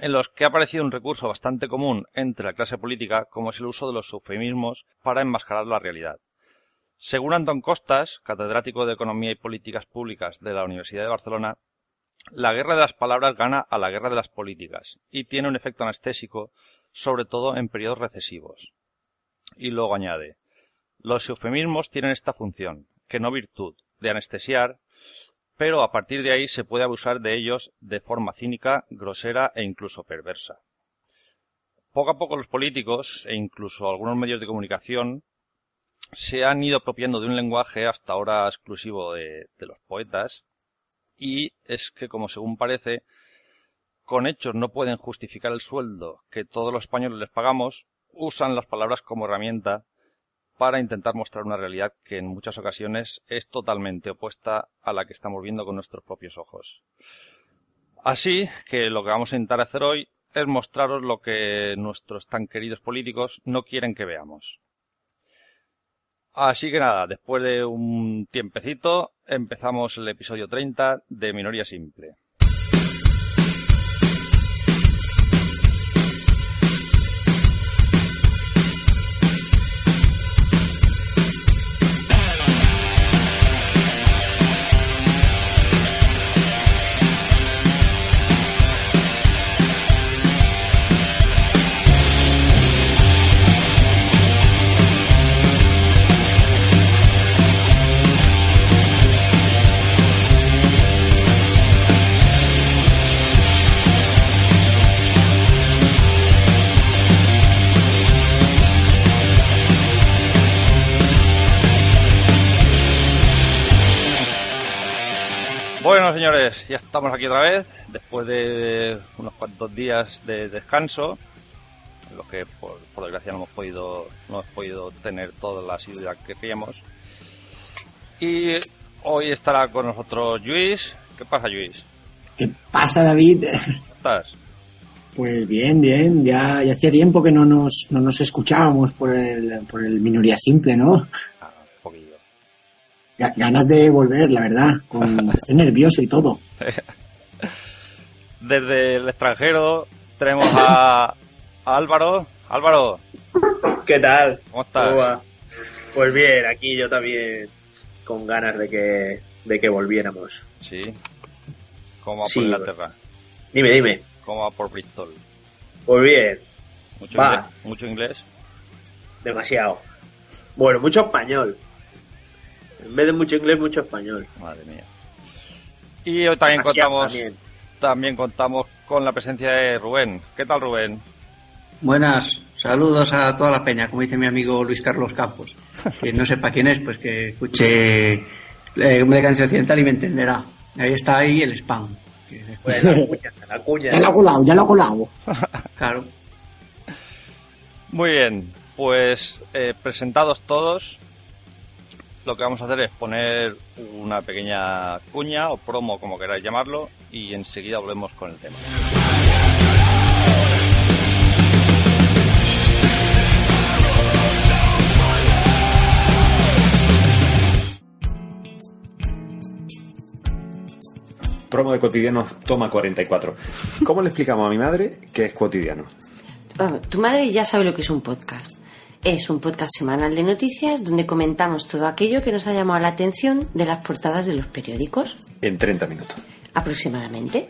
en los que ha aparecido un recurso bastante común entre la clase política, como es el uso de los eufemismos para enmascarar la realidad. Según Antón Costas, catedrático de Economía y Políticas Públicas de la Universidad de Barcelona, la guerra de las palabras gana a la guerra de las políticas y tiene un efecto anestésico, sobre todo en periodos recesivos. Y luego añade, los eufemismos tienen esta función, que no virtud, de anestesiar, pero a partir de ahí se puede abusar de ellos de forma cínica, grosera e incluso perversa. Poco a poco los políticos e incluso algunos medios de comunicación se han ido apropiando de un lenguaje hasta ahora exclusivo de, de, los poetas y es que, como según parece, con hechos no pueden justificar el sueldo que todos los españoles les pagamos, usan las palabras como herramienta para intentar mostrar una realidad que en muchas ocasiones es totalmente opuesta a la que estamos viendo con nuestros propios ojos. Así que lo que vamos a intentar hacer hoy es mostraros lo que nuestros tan queridos políticos no quieren que veamos. Así que nada, después de un tiempecito, empezamos el episodio 30 de Minoría Simple. Ya estamos aquí otra vez, después de unos cuantos días de descanso, en los que por, por, desgracia no hemos podido, no hemos podido tener toda la asiduidad que queríamos. Y hoy estará con nosotros Luis. ¿Qué pasa, Luis? ¿Qué pasa, David? ¿Cómo estás? Pues bien, bien. Ya, ya hacía tiempo que no nos, no nos escuchábamos por el, por el Minoría Simple, ¿no? Ganas de volver, la verdad. Con... Estoy nervioso y todo. Desde el extranjero tenemos a, a Álvaro. Álvaro. ¿Qué tal? ¿Cómo estás? Pues bien, aquí yo también con ganas de que, de que volviéramos. Sí. ¿Cómo va Sí, por Inglaterra? Dime, dime. ¿Cómo va por Bristol? Pues bien, ¿Mucho, Va. inglés? ¿Mucho inglés? demasiado. Bueno, mucho español. En vez de mucho inglés, mucho español. Madre mía. Y hoy también Demasiado contamos, también. también contamos con la presencia de Rubén. ¿Qué tal, Rubén? Buenas, saludos a toda la peña, como dice mi amigo Luis Carlos Campos. Que no sepa quién es, pues que escuche eh, de canción occidental y me entenderá. Ahí está ahí el spam. Que- Pues la cuña, la cuña. Ya lo he colado, ya lo he colado. Claro. Muy bien, pues eh, presentados todos, lo que vamos a hacer es poner una pequeña cuña o promo, como queráis llamarlo, y enseguida volvemos con el tema. Promo de cotidiano, toma 44. ¿Cómo le explicamos a mi madre que es cotidiano? Bueno, tu madre ya sabe lo que es un podcast. Es un podcast semanal de noticias donde comentamos todo aquello que nos ha llamado la atención de las portadas de los periódicos, En 30 minutos. aproximadamente.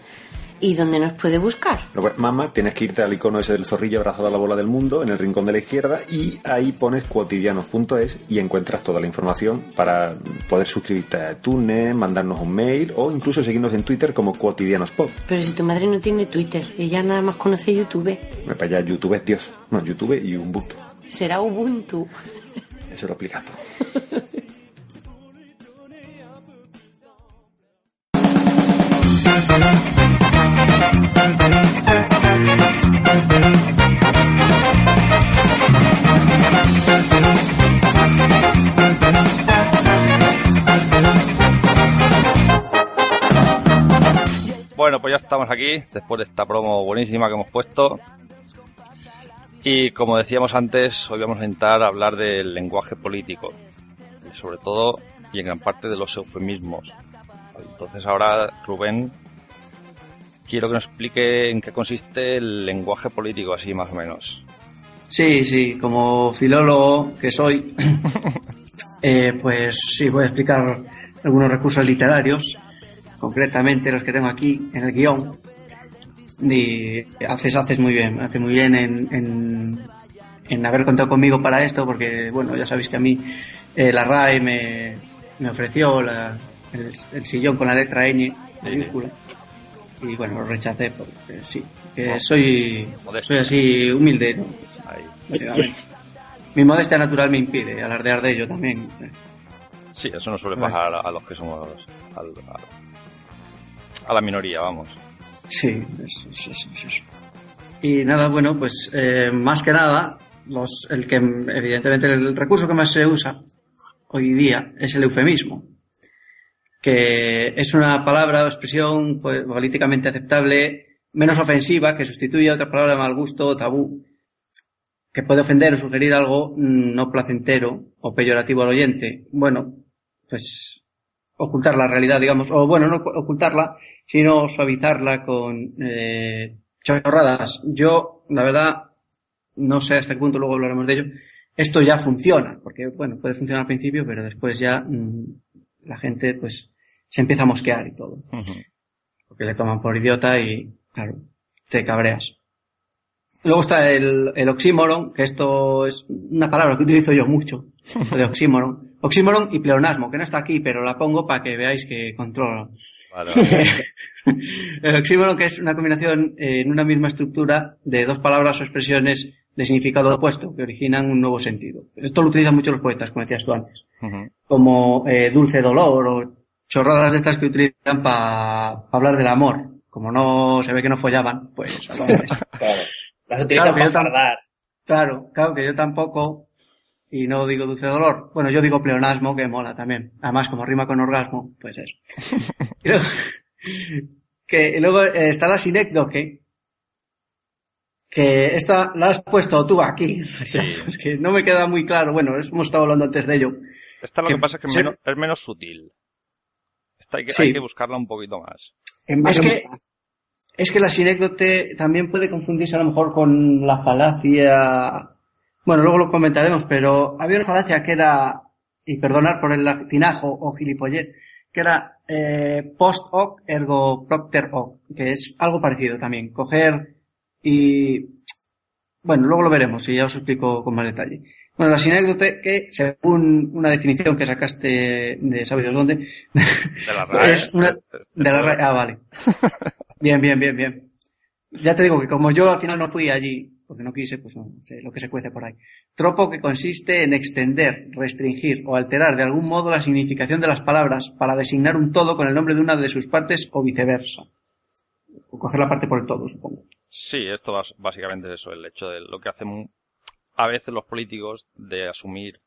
¿Y dónde nos puede buscar? Mamá, tienes que irte al icono ese del zorrillo abrazado a la bola del mundo en el rincón de la izquierda y ahí pones cuotidianos.es y encuentras toda la información para poder suscribirte a iTunes, mandarnos un mail o incluso seguirnos en Twitter como cuotidianospod. Pero si tu madre no tiene Twitter, ella nada más conoce YouTube. Me para allá, YouTube es Dios. No, YouTube y Ubuntu. Será Ubuntu. Eso lo explica todo. Bueno, pues ya estamos aquí, después de esta promo buenísima que hemos puesto. Y como decíamos antes, hoy vamos a intentar hablar del lenguaje político, sobre todo y en gran parte de los eufemismos. Entonces ahora, Rubén, quiero que nos explique en qué consiste el lenguaje político, así más o menos. Sí, sí, como filólogo que soy, eh, pues sí, voy a explicar algunos recursos literarios, concretamente los que tengo aquí en el guion. Y haces, haces muy bien, hace muy bien en, en, en haber contado conmigo para esto, porque, bueno, ya sabéis que a mí eh, la RAE me, me ofreció la, el, el sillón con la letra ñ mayúscula. Y bueno, lo rechacé porque sí, que soy, soy así humilde, ¿no? Ahí. Mi modestia natural me impide alardear de ello también. Sí, eso no suele pasar a, a los que somos al- a, a la minoría, vamos. Sí, es- es eso. Y nada, bueno, pues eh, más que nada, los, el que evidentemente el recurso que más se usa hoy día es el eufemismo, que es una palabra o expresión pues, políticamente aceptable, menos ofensiva, que sustituye a otra palabra de mal gusto o tabú, que puede ofender o sugerir algo mm, no placentero o peyorativo al oyente. Bueno, pues ocultar la realidad, digamos, o bueno, no ocultarla, sino suavizarla con eh, chorradas. Yo, la verdad, no sé hasta qué punto, luego hablaremos de ello, esto ya funciona, porque bueno, puede funcionar al principio, pero después ya mm, la gente pues se empieza a mosquear y todo, porque le toman por idiota y claro, te cabreas. Luego está el, el oxímoron, que esto es una palabra que utilizo yo mucho, lo de oxímoron. Oxímoron y pleonasmo, que no está aquí, pero la pongo para que veáis que controlo. Vale, vale. el oxímoron que es una combinación eh, en una misma estructura de dos palabras o expresiones de significado opuesto que originan un nuevo sentido. Esto lo utilizan mucho los poetas, como decías tú antes, como eh, dulce dolor o chorradas de estas que utilizan para hablar del amor. Como no se ve que no follaban, pues hablamos de eso. Claro. Las utilizan Claro, para fardar. Claro, claro que yo tampoco, y no digo dulce dolor. Bueno, yo digo pleonasmo, que mola también. Además, como rima con orgasmo, pues eso. Y luego, que, y luego eh, está la sinécdoque, que esta la has puesto tú aquí, Sí. porque no me queda muy claro. Bueno, hemos estado hablando antes de ello. Esta lo Que que pasa es que se- menos- es menos sutil. Esta hay que, Sí. hay que buscarla un poquito más. En Es que, es que la sinécdote también puede confundirse a lo mejor con la falacia. Bueno, luego lo comentaremos, pero había una falacia que era, y perdonar por el latinajo o gilipollez, que era eh, post hoc ergo propter hoc, que es algo parecido también. Coger y, bueno, luego lo veremos y ya os explico con más detalle. Bueno, la sinécdote que, según una definición que sacaste de ¿sabes dónde? De la RAE. Es una- de la ra- Ah, vale. Bien, bien, bien, bien. Ya te digo que como yo al final no fui allí, porque no quise, pues no sé lo que se cuece por ahí. Tropo que consiste en extender, restringir o alterar de algún modo la significación de las palabras para designar un todo con el nombre de una de sus partes o viceversa. O coger la parte por el todo, supongo. Sí, esto básicamente es eso, el hecho de lo que hacen a veces los políticos de asumir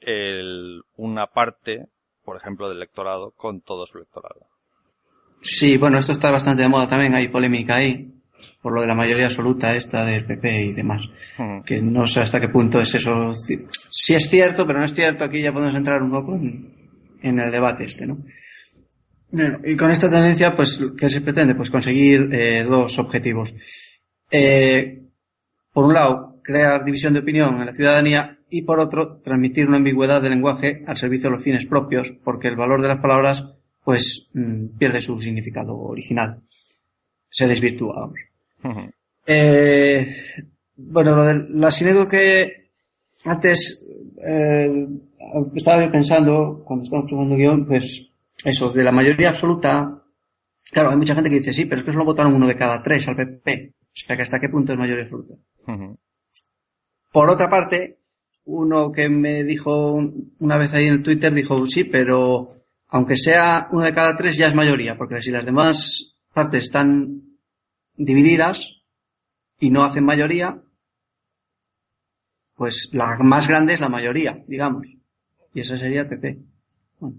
el- una parte, por ejemplo, del electorado con todo su electorado. Sí, bueno, esto está bastante de moda también, hay polémica ahí, por lo de la mayoría absoluta esta del PP y demás. Ujú. que no sé hasta qué punto es eso. Si es cierto, pero no es cierto, aquí ya podemos entrar un poco en, en el debate este, ¿no? Bueno, y con esta tendencia, pues, ¿qué se pretende? Pues conseguir eh, dos objetivos. Eh, por un lado, crear división de opinión en la ciudadanía y por otro, transmitir una ambigüedad del lenguaje al servicio de los fines propios, porque el valor de las palabras, pues, mm, pierde su significado original. se desvirtúa. Vamos. Eh, bueno, lo de la que antes eh, estaba yo pensando, cuando estábamos probando guion, pues eso, de la mayoría absoluta, claro, hay mucha gente que dice, sí, pero es que solo votaron uno de cada tres al PP. O sea, que hasta qué punto es mayoría absoluta. Por otra parte, uno que me dijo una vez ahí en el Twitter dijo, sí, pero aunque sea uno de cada tres ya es mayoría, porque si las demás partes están divididas y no hacen mayoría, pues la más grande es la mayoría, digamos. Y eso sería el PP. Bueno.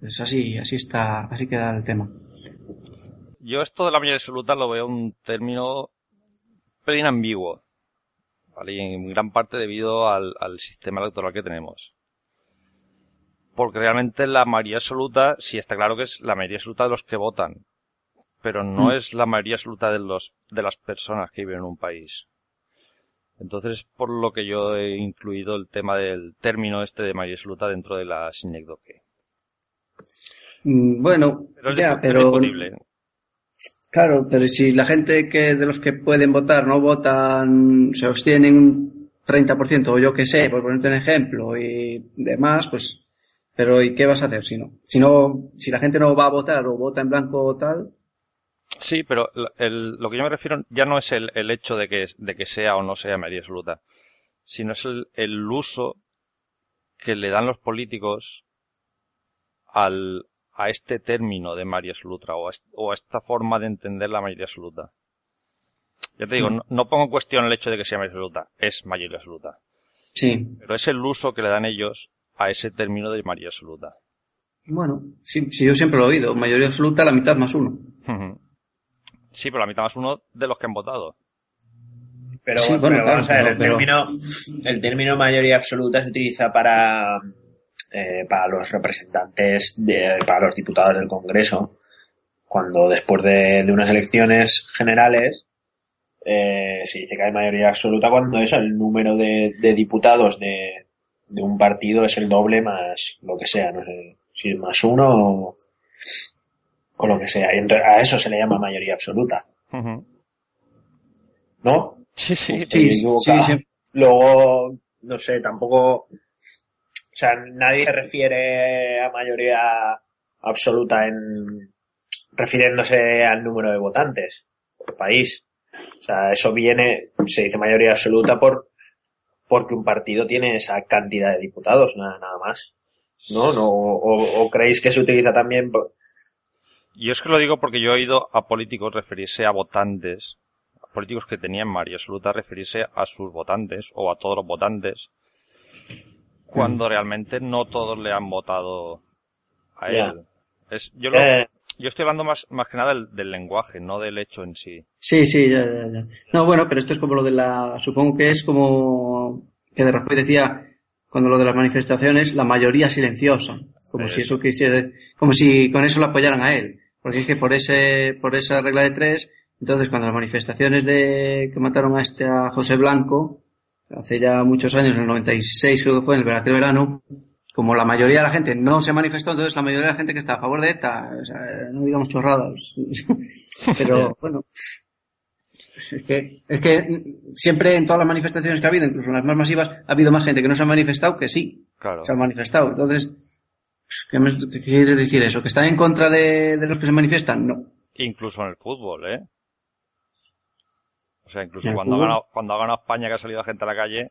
Pues así, así está, así queda el tema. Yo esto de la mayoría absoluta lo veo un término pero ambiguo. ¿vale? Y en gran parte debido al sistema electoral que tenemos. Porque realmente la mayoría absoluta, sí está claro que es la mayoría absoluta de los que votan, pero no mm. es la mayoría absoluta de los, de las personas que viven en un país. Entonces, por lo que yo he incluido el tema del término este de mayoría absoluta dentro de la sinécdoque. Mm, bueno, pero ya, pero... Claro, pero si la gente que de los que pueden votar no votan, se obtienen un 30% o yo que sé, por ponerte un ejemplo y demás, pues, pero ¿y qué vas a hacer si no? Si no, si la gente no va a votar o vota en blanco o tal. Sí, pero el, lo que yo me refiero ya no es el, el hecho de que, de que sea o no sea mayoría absoluta, sino es el, el uso que le dan los políticos al, a este término de mayoría absoluta o a, esta forma de entender la mayoría absoluta. Ya te digo, mm. no, pongo en cuestión el hecho de que sea mayoría absoluta, es mayoría absoluta. Sí. Pero es el uso que le dan ellos a ese término de mayoría absoluta. Bueno, sí, yo siempre lo he oído, mayoría absoluta la mitad más uno. Sí, pero la mitad más uno de los que han votado. Pero, bueno, vamos a ver, el, Término, el término mayoría absoluta se utiliza para eh, para los representantes, de, para los diputados del Congreso, cuando después de, unas elecciones generales eh, se dice que hay mayoría absoluta cuando eso, el número de, diputados de, un partido es el doble más lo que sea, no sé si es más uno o, lo que sea. Y entonces a eso se le llama mayoría absoluta. ¿No? Sí, sí, sí, sí, Luego, no sé, tampoco o sea, nadie se refiere a mayoría absoluta en refiriéndose al número de votantes por país. O sea, eso viene, se dice mayoría absoluta por porque un partido tiene esa cantidad de diputados, nada, nada más. ¿No? no o, creéis que se utiliza también. Yo es que lo digo porque yo he oído a políticos referirse a votantes, a políticos que tenían mayoría absoluta referirse a sus votantes o a todos los votantes cuando realmente no todos le han votado a él. Es, yo, eh. yo estoy hablando más, más que nada del, lenguaje, no del hecho en sí. Sí, sí, ya, ya, ya. No, bueno, pero esto es como lo de la, supongo que es como que de Rajoy decía, cuando lo de las manifestaciones, la mayoría silenciosa. Como si eso quisiera, como si con eso lo apoyaran a él. Porque es que por ese, por esa regla de tres, entonces cuando las manifestaciones de, que mataron a este, a José Blanco, hace ya muchos años, en el 96 creo que fue, en el verano, como la mayoría de la gente no se manifestó, entonces la mayoría de la gente que está a favor de ETA, o sea, no digamos chorradas, pero bueno, es que, es que siempre en todas las manifestaciones que ha habido, incluso en las más masivas, ha habido más gente que no se ha manifestado que sí, claro. se ha manifestado. Entonces, ¿qué, me, quiere decir eso? ¿Que están en contra de, de los que se manifiestan? No. Incluso en el fútbol, ¿eh? O sea, incluso cuando ha, ganado, cuando ha ganado España que ha salido gente a la calle.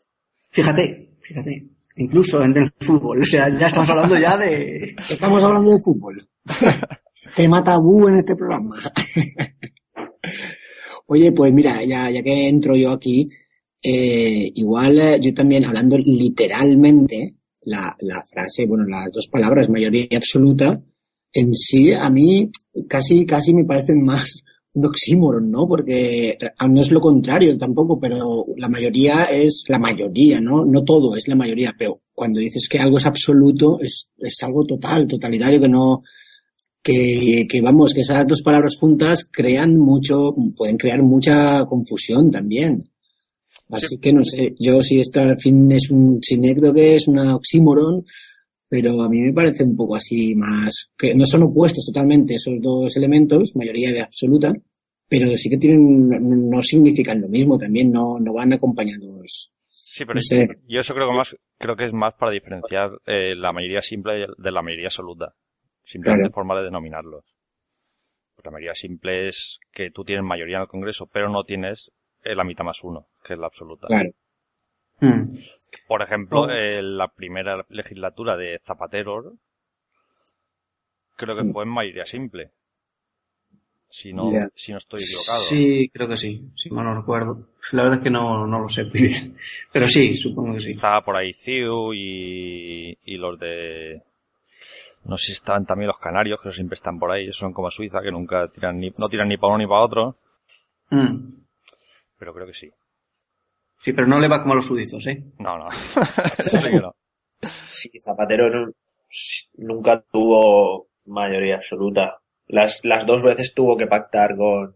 Fíjate, fíjate. Incluso en el fútbol. O sea, ya estamos hablando ya de... Estamos hablando de fútbol. Tema tabú en este programa. Oye, pues mira, ya, ya que entro yo aquí, eh, igual eh, yo también hablando literalmente, la, la frase, bueno, las dos palabras, mayoría absoluta, en sí a mí casi, casi me parecen más un oxímoron, ¿no? Porque no es lo contrario tampoco, pero la mayoría es la mayoría, ¿no? No todo es la mayoría, pero cuando dices que algo es absoluto, es, es algo total, totalitario, que no, que, que vamos, que esas dos palabras juntas crean mucho, pueden crear mucha confusión también. Así que no sé, yo si esto al fin es un sinécdoque, es una oxímoron, pero a mí me parece un poco así más, que no son opuestos totalmente esos dos elementos, mayoría absoluta, pero sí que tienen, no significan lo mismo, también no, no van acompañados. Sí, pero yo eso creo que más, creo que es más para diferenciar eh, la mayoría simple de la mayoría absoluta. Simplemente forma de denominarlos. la mayoría simple es que tú tienes mayoría en el Congreso, pero no tienes eh, la mitad más uno, que es la absoluta. Claro. Hmm. Por ejemplo, oh. la primera legislatura de Zapatero creo que hmm. fue en mayoría simple. Si no, si no estoy equivocado. Sí, creo que sí, si mal no recuerdo. La verdad es que no, no lo sé muy bien. Pero sí, supongo que sí. Estaba por ahí CIU y, y los de... No sé si estaban también los canarios, que siempre están por ahí. Son como Suiza, que nunca tiran ni, no tiran ni para uno ni para otro. Hmm. Pero creo que sí. Sí, pero no le va como a los suizos, ¿eh? No, no. sí que no. Sí, Zapatero nunca tuvo mayoría absoluta. Las, las dos veces tuvo que pactar con...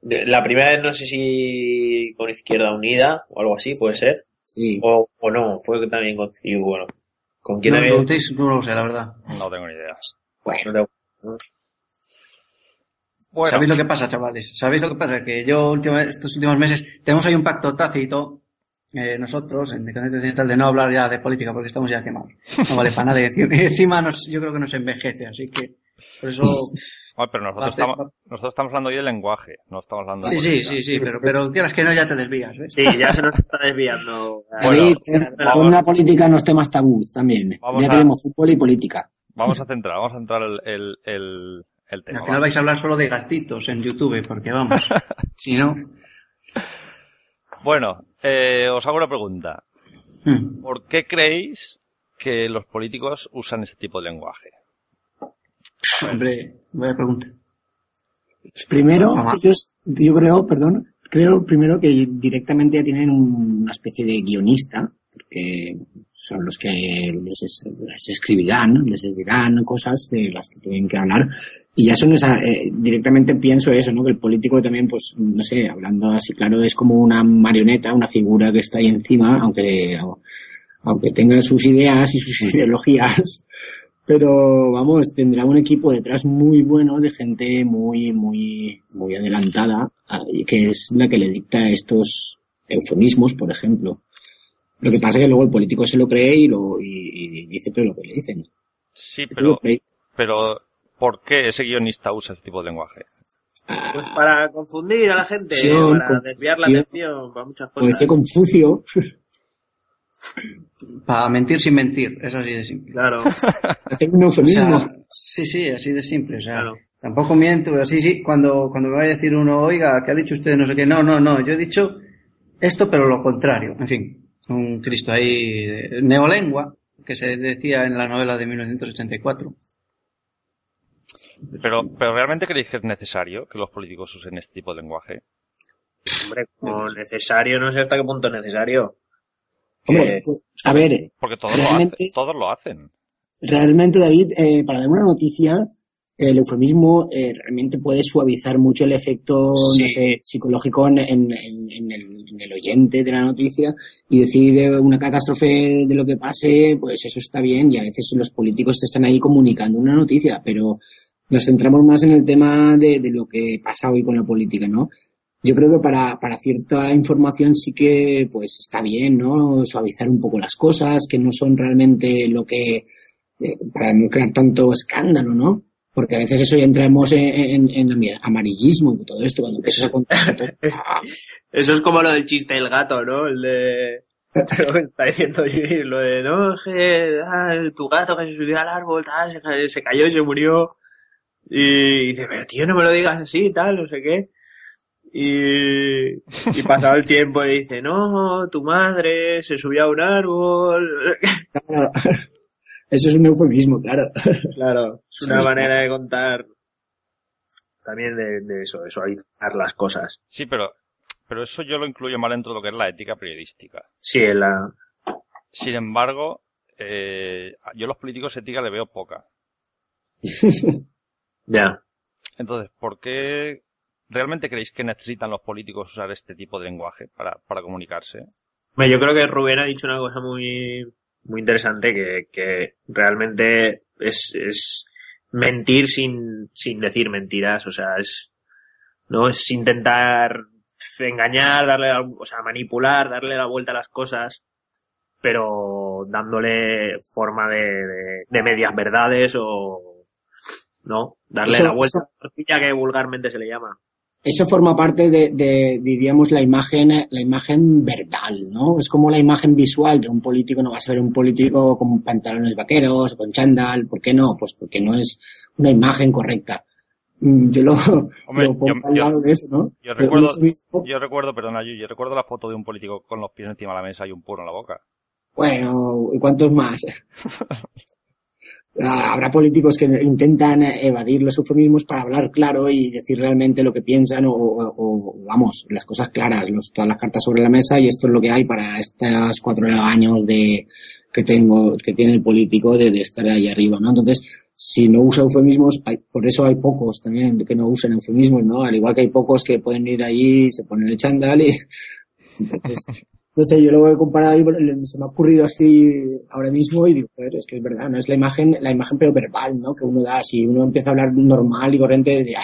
La primera vez no sé si con Izquierda Unida o algo así, puede ser. Sí. O, o no, fue también con CIU, bueno. ¿Con quién no, había... No lo sé, la verdad. No tengo ni idea. Bueno. ¿Sabéis lo que pasa, chavales? ¿Sabéis lo que pasa? Que yo estos últimos meses tenemos ahí un pacto tácito, eh, nosotros, en Decadencia Occidental, de no hablar ya de política porque estamos ya quemados. No vale para nada. Y encima nos, yo creo que nos envejece, así que por eso... pero nosotros estamos, nosotros estamos hablando hoy del lenguaje, no estamos hablando de Sí, sí, sí, sí, pero, pero quieras que no ya te desvías, ¿ves? Sí, ya se nos está desviando. Bueno, con una política en los temas tabús también. ya tenemos fútbol y política. Vamos a centrar, vamos a centrar el, el al final vais a hablar solo de gatitos en YouTube, porque vamos, si no... Bueno, eh, os hago una pregunta. Hmm. ¿Por qué creéis que los políticos usan este tipo de lenguaje? Hombre, a pregunta. Primero, ellos, yo creo, perdón, creo primero que directamente ya tienen una especie de guionista, porque son los que les, escribirán, les dirán cosas de las que tienen que hablar. Y ya son esa, eh, directamente pienso eso, ¿no? Que el político también, pues, no sé, hablando así claro, es como una marioneta, una figura que está ahí encima, aunque, aunque tenga sus ideas y sus ideologías, pero vamos, tendrá un equipo detrás muy bueno de gente muy, muy, muy adelantada, que es la que le dicta estos eufemismos, por ejemplo. Lo que pasa es que luego el político se lo cree y, lo, y, dice todo lo que le dicen. Sí, pero, pero ¿por qué ese guionista usa ese tipo de lenguaje? Ah. Pues para confundir a la gente, para desviar la atención, para muchas cosas. Como decía Confucio. Para mentir sin mentir, es así de simple. Claro. Hacer un eufemismo. sí, sí, así de simple. O sea, tampoco miento. Así, sí, cuando, cuando me vaya a decir uno, oiga, ¿qué ha dicho usted? No sé qué. No, no, no. Yo he dicho esto, pero lo contrario. En fin un Cristo ahí neolengua que se decía en la novela de 1984. Pero, pero ¿realmente creéis que es necesario que los políticos usen este tipo de lenguaje? Hombre, como necesario, no sé hasta qué punto es necesario. Hombre, pues, a ver. Porque todos, lo hacen, todos lo hacen. Realmente, David, eh, para dar una noticia, el eufemismo eh, realmente puede suavizar mucho el efecto psicológico en, el, oyente de la noticia y decir eh, una catástrofe de lo que pase, pues eso está bien y a veces los políticos están ahí comunicando una noticia, pero nos centramos más en el tema de, lo que pasa hoy con la política, ¿no? Yo creo que para, para cierta información sí que pues está bien, ¿no? Suavizar un poco las cosas, que no son realmente lo que, eh, para no crear tanto escándalo, ¿no? Porque a veces eso ya entramos en, en, amarillismo y todo esto, cuando empiezas a contar. eso es como lo del chiste del gato, ¿no? El de. está diciendo lo de, no, que ah, tu gato que se subió al árbol, tal, se, cayó y se murió. Y dice, pero tío, no me lo digas así, tal, no sé qué. Y, y pasado el tiempo y dice, no, tu madre se subió a un árbol. Eso es un eufemismo, claro. Claro, es una manera de contar también de, eso, de suavizar las cosas. Sí, pero, pero eso yo lo incluyo mal dentro de lo que es la ética periodística. Sí, en la... Sin embargo, eh, yo a los políticos ética le veo poca. ya. Entonces, ¿por qué realmente creéis que necesitan los políticos usar este tipo de lenguaje para, para comunicarse? Bueno, yo creo que Rubén ha dicho una cosa muy muy interesante que, que realmente es, es mentir sin, sin decir mentiras, o sea, es, no es intentar engañar, darle, o sea, manipular, darle la vuelta a las cosas, pero dándole forma de, de, medias verdades o, ¿no? Darle la vuelta a la tortilla que vulgarmente se le llama eso forma parte de, diríamos, la imagen, la imagen verbal, ¿no? Es como la imagen visual de un político, no vas a ver un político con pantalones vaqueros, con chándal, ¿por qué no? Pues porque no es una imagen correcta. Mm, yo lo, pongo al lado de eso, ¿no? Yo recuerdo, yo recuerdo, perdona, yo, yo recuerdo la foto de un político con los pies encima de la mesa y un puro en la boca. Bueno, ¿y cuántos más? Ah, habrá políticos que intentan evadir los eufemismos para hablar claro y decir realmente lo que piensan o, vamos, las cosas claras, los, todas las cartas sobre la mesa y esto es lo que hay para estos cuatro años de que tengo, que tiene el político de, estar ahí arriba, ¿no? Entonces, si no usa eufemismos, por eso hay pocos también que no usan eufemismos, ¿no? Al igual que hay pocos que pueden ir allí, se ponen el chandal y entonces no sé, yo lo he comparado y se me ha ocurrido así ahora mismo y digo, es que es verdad, no es la imagen, la imagen pero verbal, ¿no? Que uno da, si uno empieza a hablar normal y corriente, de,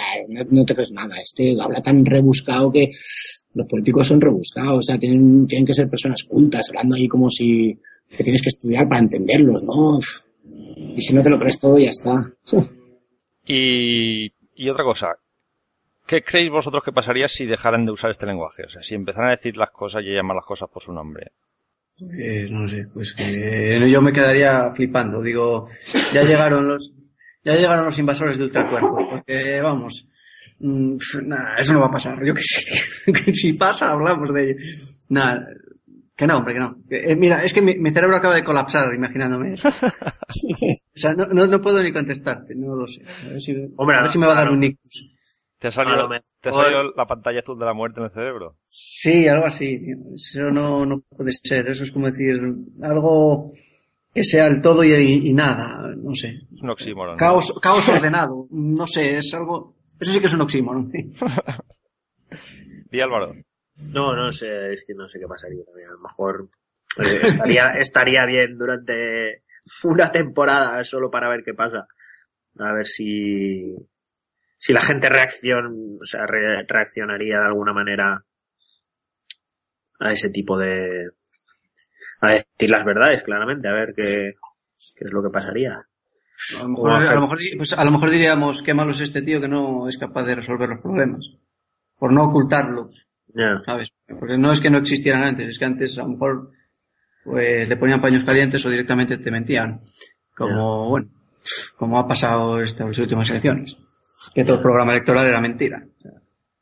no, te crees nada, este habla tan rebuscado que los políticos son rebuscados, o sea, tienen, tienen que ser personas cultas, hablando ahí como si que tienes que estudiar para entenderlos, ¿no? Y si no te lo crees todo, ya está. y, y otra cosa, ¿Qué creéis vosotros que pasaría si dejaran de usar este lenguaje? O sea, si empezaran a decir las cosas y a llamar las cosas por su nombre. Pues no sé, pues que yo me quedaría flipando. Digo, ya llegaron los, ya llegaron los invasores de ultracuerpos, porque vamos, mm, nada, eso no va a pasar. Yo que sé, que si pasa hablamos de ello. Nada, que no, hombre, que no. Eh, mira, es que mi, cerebro acaba de colapsar imaginándome eso. o sea, no, no, puedo ni contestarte, no lo sé. A ver si, hombre, a ver si me va a dar un nictus. ¿Te ha salido, ¿te ha salido la pantalla azul de la muerte en el cerebro? Sí, algo así. Eso no, no puede ser. Eso es como decir algo que sea el todo y, nada. No sé. Es un oxímoron. Caos, caos ordenado. No sé, es algo... Eso sí que es un oxímoron. Di Álvaro. No, no sé, es que no sé qué pasaría. A lo mejor estaría, estaría bien durante una temporada solo para ver qué pasa. A ver si, si la gente reaccion, o sea, reaccionaría de alguna manera a ese tipo de, a decir las verdades, claramente, a ver qué, qué es lo que pasaría. A lo, mejor, pues a lo mejor diríamos qué malo es este tío que no es capaz de resolver los problemas. Por no ocultarlos. ¿Sabes? Porque no es que no existieran antes, es que antes a lo mejor pues le ponían paños calientes o directamente te mentían. Como, bueno, como ha pasado estas últimas elecciones que todo el programa electoral era mentira.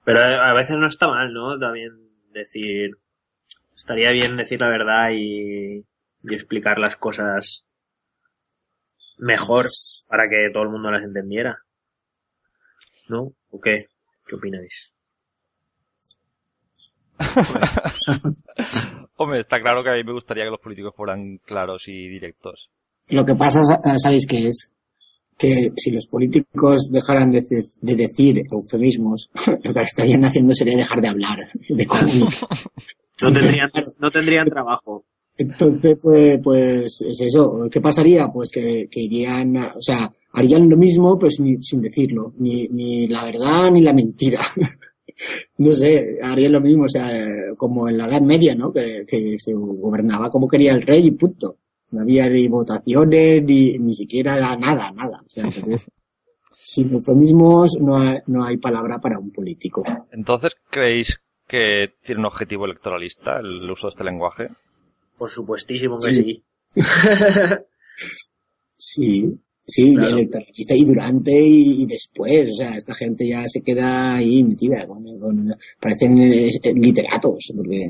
Pero a veces no está mal, ¿no? También decir, estaría bien decir la verdad y, y explicar las cosas mejor para que todo el mundo las entendiera. ¿No? ¿O qué? ¿Qué opináis? Hombre, está claro que a mí me gustaría que los políticos fueran claros y directos. Lo que pasa, ¿sabéis qué es? Que si los políticos dejaran de, decir eufemismos, lo que estarían haciendo sería dejar de hablar, de comunicar. No tendrían, no tendrían trabajo. Entonces, pues, pues es eso. ¿Qué pasaría? Pues que, que irían, o sea, harían lo mismo, pero sin, decirlo. Ni, ni la verdad ni la mentira. no sé, harían lo mismo, o sea, como en la Edad Media, ¿no? Que, que se gobernaba como quería el rey y punto. No había ni votaciones, ni, ni siquiera nada, nada. O sea, entonces, sin eufemismos no hay, no hay palabra para un político. Entonces, ¿creéis que tiene un objetivo electoralista el uso de este lenguaje? Por supuestísimo que sí. Sí, sí, electoralista y durante y, después. O sea, esta gente ya se queda ahí metida. Con, parecen eh, literatos, porque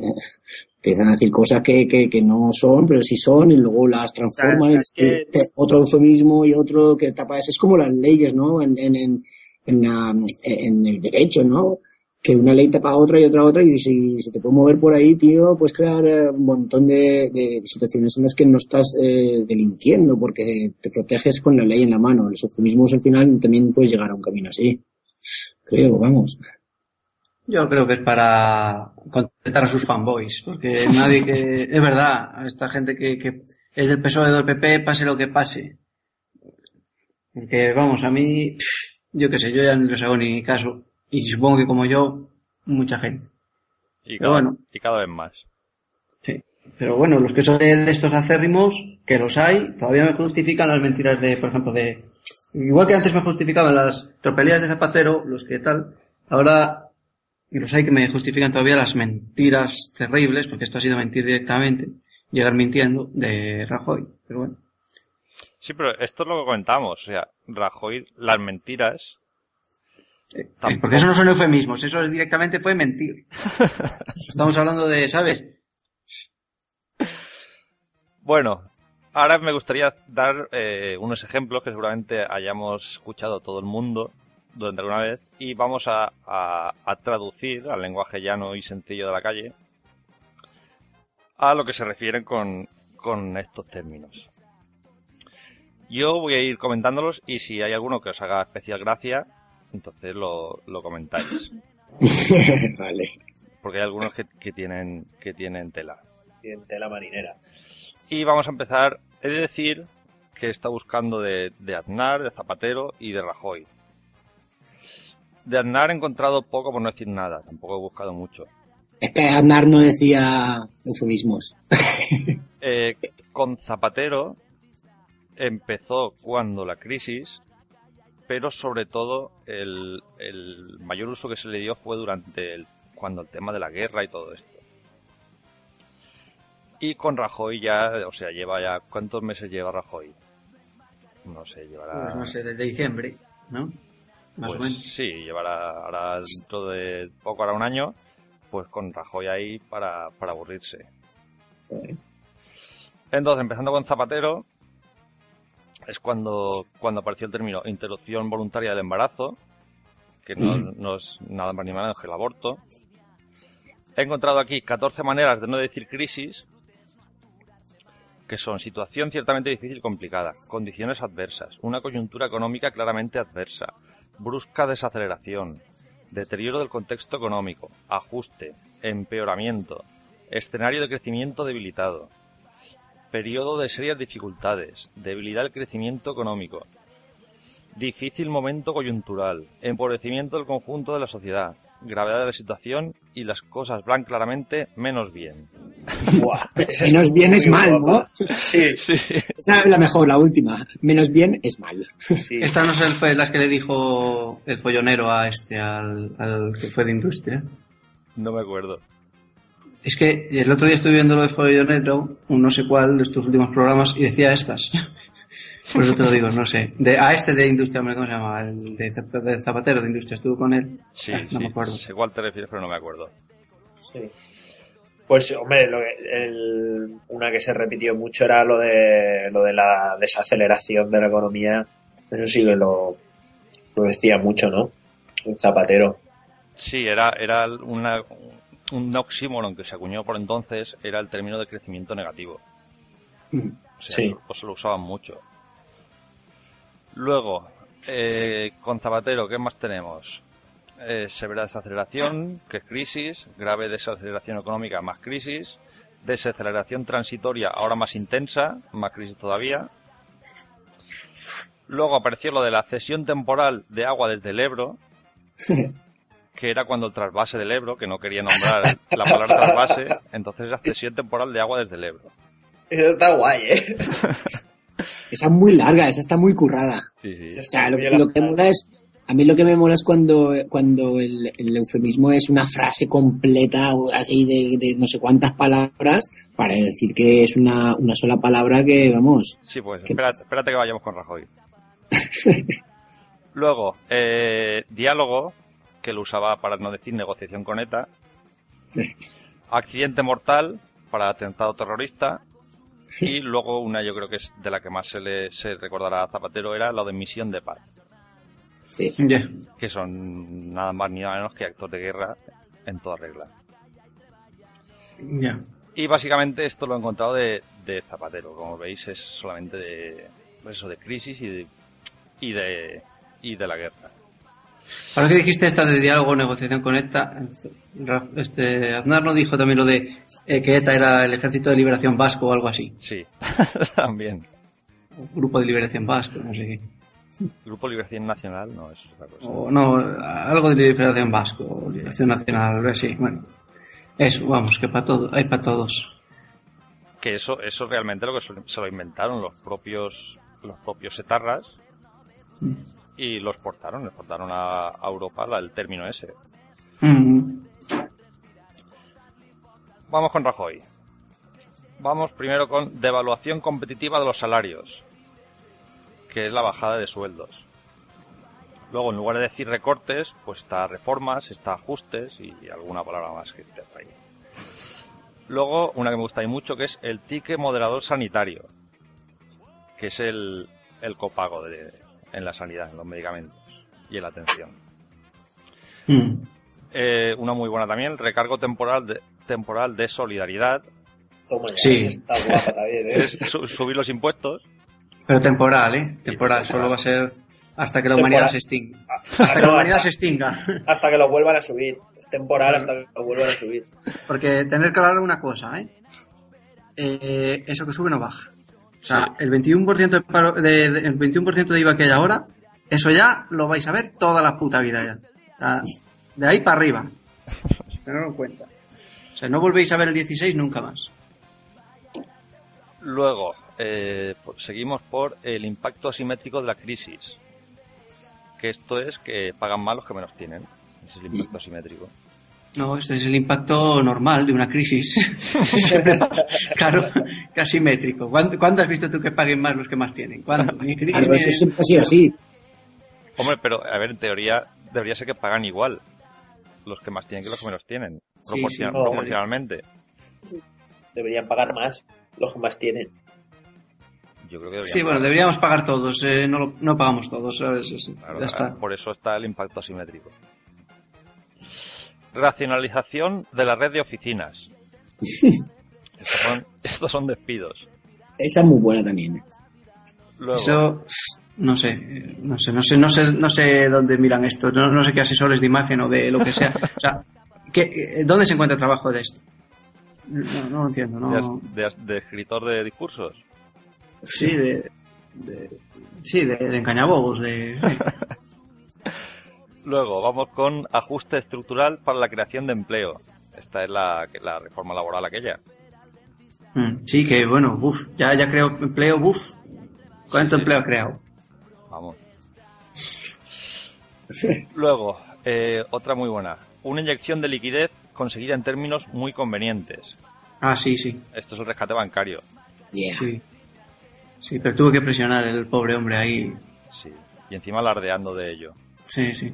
empiezan a decir cosas que, que, que, no son, pero sí son, y luego las transforman. en otro eufemismo y otro que tapa es, es como las leyes, ¿no? En, en, en, en, en el derecho, ¿no? Que una ley tapa otra y otra otra, y si, si te puedes mover por ahí, tío, puedes crear eh, un montón de, de situaciones en las que no estás eh, delinquiendo, porque te proteges con la ley en la mano. Los eufemismos al final también puedes llegar a un camino así. Creo, vamos. Yo creo que es para contestar a sus fanboys, porque nadie que, es verdad, a esta gente que, que, es del PSOE o del PP, pase lo que pase. Porque, vamos, a mí, yo qué sé, yo ya no les hago ni caso. Y supongo que como yo, mucha gente. Y cada, bueno, y cada vez más. Sí. Pero bueno, los que son de, estos acérrimos, que los hay, todavía me justifican las mentiras de, por ejemplo, de... Igual que antes me justificaban las tropelías de Zapatero, los que tal, ahora los hay que me justifican todavía las mentiras terribles, porque esto ha sido mentir directamente, llegar mintiendo de Rajoy. Pero bueno. Sí, pero esto es lo que comentamos. O sea, Rajoy, las mentiras. Eh, porque eso no son eufemismos, eso directamente fue mentir. Estamos hablando de, ¿sabes? Bueno, ahora me gustaría dar eh, unos ejemplos que seguramente hayamos escuchado todo el mundo durante alguna vez y vamos a, a traducir al lenguaje llano y sencillo de la calle a lo que se refieren con, con estos términos. Yo voy a ir comentándolos y si hay alguno que os haga especial gracia, entonces lo, lo comentáis. vale. Porque hay algunos que, que, tienen, que tienen tela. Tienen tela marinera. Y vamos a empezar. He de decir que está buscando de, de Aznar, de Zapatero y de Rajoy. De Aznar he encontrado poco por no decir nada, tampoco he buscado mucho. Es que Aznar no decía eufemismos. eh, con Zapatero empezó cuando la crisis, pero sobre todo el, el mayor uso que se le dio fue durante el, cuando el tema de la guerra y todo esto. Y con Rajoy ya, o sea, lleva ya, ¿cuántos meses lleva Rajoy? No sé, llevará... Pues no sé, desde diciembre, ¿no? Más pues o menos. Sí, llevará ahora dentro de poco, ahora un año, pues con Rajoy ahí para, para aburrirse. Entonces, empezando con Zapatero, es cuando, cuando apareció el término interrupción voluntaria del embarazo, que no, es nada más ni menos que el aborto. He encontrado aquí 14 maneras de no decir crisis, que son situación ciertamente difícil y complicada, condiciones adversas, una coyuntura económica claramente adversa, brusca desaceleración, deterioro del contexto económico, ajuste, empeoramiento, escenario de crecimiento debilitado, periodo de serias dificultades, debilidad del crecimiento económico, difícil momento coyuntural, empobrecimiento del conjunto de la sociedad, gravedad de la situación y las cosas van claramente menos bien. menos bien es mal, ¿no? Sí, sí. Esa es la mejor, la última. Menos bien es mal. Esta no fue las que le dijo el follonero a este, al, al que fue de industria. No me acuerdo. Es que el otro día estuve viendo lo de Follonero, un no sé cuál de estos últimos programas, y decía estas. Por eso te lo digo, no sé. De, a este de industria, ¿cómo se llama? El de, Zapatero de industria, estuvo con él. Sí, ah, no me acuerdo. Sé cuál te refieres, pero no me acuerdo. Sí. Pues, hombre, lo el, una que se repitió mucho era lo de, lo de la desaceleración de la economía. Eso sí que lo, lo decía mucho, ¿no? El Zapatero. Sí, era, era una, un oxímoron que se acuñó por entonces era el término de crecimiento negativo. Mm. O sea, sí. se lo usaban mucho. Luego, eh, con Zapatero, ¿qué más tenemos? Eh, severa desaceleración, que es crisis, grave desaceleración económica, más crisis, desaceleración transitoria, ahora más intensa, más crisis todavía. Luego apareció lo de la cesión temporal de agua desde el Ebro, que era cuando el trasvase del Ebro, que no quería nombrar la palabra trasvase, entonces era cesión temporal de agua desde el Ebro. Eso está guay, ¿eh? esa es muy larga, esa está muy currada. Sí, sí. O sea, lo, que mola es, a mí lo que me mola es cuando, cuando el, eufemismo es una frase completa, así de, de, no sé cuántas palabras, para decir que es una, una sola palabra que, vamos... Sí, pues espérate, espérate que vayamos con Rajoy. Luego, eh, diálogo, que lo usaba para no decir negociación con ETA. Accidente mortal para atentado terrorista. Y luego una, yo creo que es de la que más se le se recordará a Zapatero, era la de misión de paz. Sí. Que son nada más ni nada menos que actos de guerra en toda regla. Y básicamente esto lo he encontrado de, de, Zapatero. Como veis, es solamente de, pues eso, de crisis y de, y de, y de la guerra. Ahora que dijiste esta de diálogo, negociación con ETA, este, Aznar no dijo también lo de eh, que ETA era el Ejército de Liberación Vasco o algo así. Sí. También. Grupo de Liberación Vasco, no sé qué. Grupo Liberación Nacional, no, eso es otra cosa. O, no, algo de Liberación Vasco, Liberación Nacional, sí, bueno. Eso, vamos, que para todo, hay para todos. Que eso, eso realmente lo que se lo inventaron los propios, los propios etarras mm. Y lo exportaron, exportaron a, Europa el término ese. Mm. Vamos con Rajoy. Vamos primero con devaluación competitiva de los salarios, que es la bajada de sueldos. Luego, en lugar de decir recortes, pues está reformas, está ajustes y alguna palabra más que esté ahí. Luego, una que me gusta ahí mucho, que es el ticket moderador sanitario, que es el, el copago de, en la sanidad, en los medicamentos y en la atención. Mm. Eh, una muy buena también, recargo temporal de, temporal de solidaridad. sí. ¿eh? subir los impuestos. Pero temporal, ¿eh? Temporal, solo va a ser hasta que la humanidad se extinga. Hasta que la humanidad se extinga. Hasta que lo vuelvan a subir. Es temporal hasta que lo vuelvan a subir. Porque tener que hablar una cosa, ¿eh? ¿eh? eso que sube no baja. O sea, el 21% de, el 21 de IVA que hay ahora, eso ya lo vais a ver toda la puta vida ya. de ahí para arriba. Tenerlo en cuenta. O sea, no volvéis a ver el 16 nunca más. Luego, eh, seguimos por el impacto asimétrico de la crisis. Que esto es que pagan más los que menos tienen. Ese es el impacto asimétrico. No, este es el impacto normal de una crisis. claro, casi métrico. ¿Cuándo, has visto tú que paguen más los que más tienen? ¿Cuándo? Eso siempre ha sido así. Hombre, pero a ver, en teoría debería ser que pagan igual los que más tienen que los que menos tienen, proporcionalmente. Deberían pagar más los que más tienen. Yo creo que sí, bueno, deberíamos pagar todos, eh, no, no pagamos todos, ¿sabes? Por eso está el impacto asimétrico. Racionalización de la red de oficinas. estos, son, despidos. Esa es muy buena también. Eso no sé, no sé, no sé, no sé, no sé dónde miran esto, no, sé qué asesores de imagen o de lo que sea. O sea, ¿qué, ¿dónde se encuentra el trabajo de esto? No, no lo entiendo, ¿no? ¿De, escritor de discursos? Sí, de, sí, de, de encañabobos, de... Luego, vamos con ajuste estructural para la creación de empleo. Esta es la, la reforma laboral aquella. Mm, sí, que bueno, buf, ya, ya creo empleo, buf. ¿Cuánto empleo ha creado? Vamos. Luego, eh, otra muy buena. Una inyección de liquidez conseguida en términos muy convenientes. Ah, sí, sí. Esto es el rescate bancario. Sí. Sí, pero tuvo que presionar el pobre hombre ahí. Sí, y encima alardeando de ello. Sí, sí.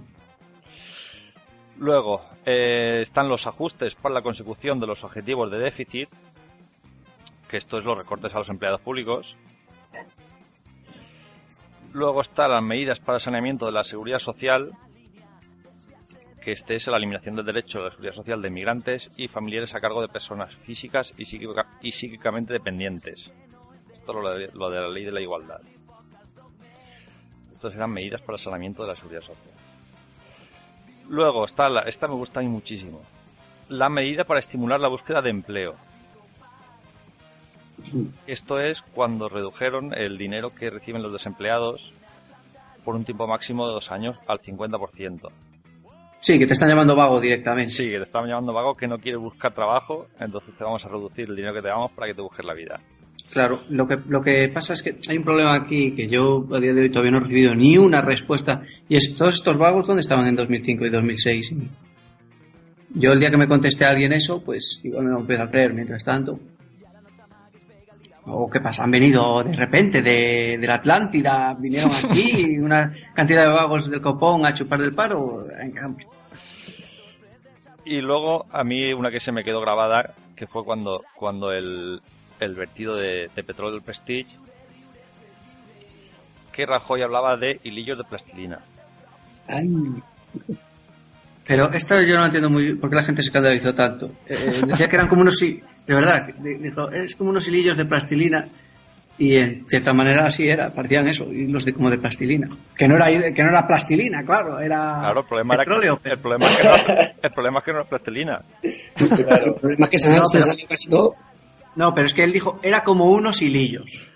Luego eh, están los ajustes para la consecución de los objetivos de déficit, que esto es los recortes a los empleados públicos. Luego están las medidas para el saneamiento de la seguridad social, que este es la eliminación del derecho a la seguridad social de migrantes y familiares a cargo de personas físicas y, y psíquicamente dependientes. Esto es lo de la ley de la igualdad. Estas eran medidas para el saneamiento de la seguridad social. Luego está la, esta me gusta a mí muchísimo. La medida para estimular la búsqueda de empleo. Esto es cuando redujeron el dinero que reciben los desempleados por un tiempo máximo de dos años al 50%. Sí, que te están llamando vago directamente. Sí, que te están llamando vago que no quieres buscar trabajo, entonces te vamos a reducir el dinero que te damos para que te busques la vida. Claro, lo que, lo que pasa es que hay un problema aquí que yo a día de hoy todavía no he recibido ni una respuesta y es todos estos vagos dónde estaban en 2005 y 2006. Yo el día que me contesté a alguien eso, pues igual me lo empiezo a creer mientras tanto. ¿O qué pasa? Han venido de repente de, de la Atlántida, vinieron aquí, una cantidad de vagos del copón a chupar del paro. Y luego a mí una que se me quedó grabada, que fue cuando, cuando el, el vertido de, petróleo del Prestige, que Rajoy hablaba de hilillos de plastilina. Pero esto yo no entiendo muy bien por qué la gente se escandalizó tanto. Eh, eh, decía que eran como unos... De verdad, dijo, es como unos hilillos de plastilina y en cierta manera así era, parecían eso, hilos de como de plastilina. Que no era que no era plastilina, claro, era el problema petróleo. el, problema es que no, el problema es que no era plastilina. el problema es que se, salió casi todo No, pero es que él dijo, era como unos hilillos.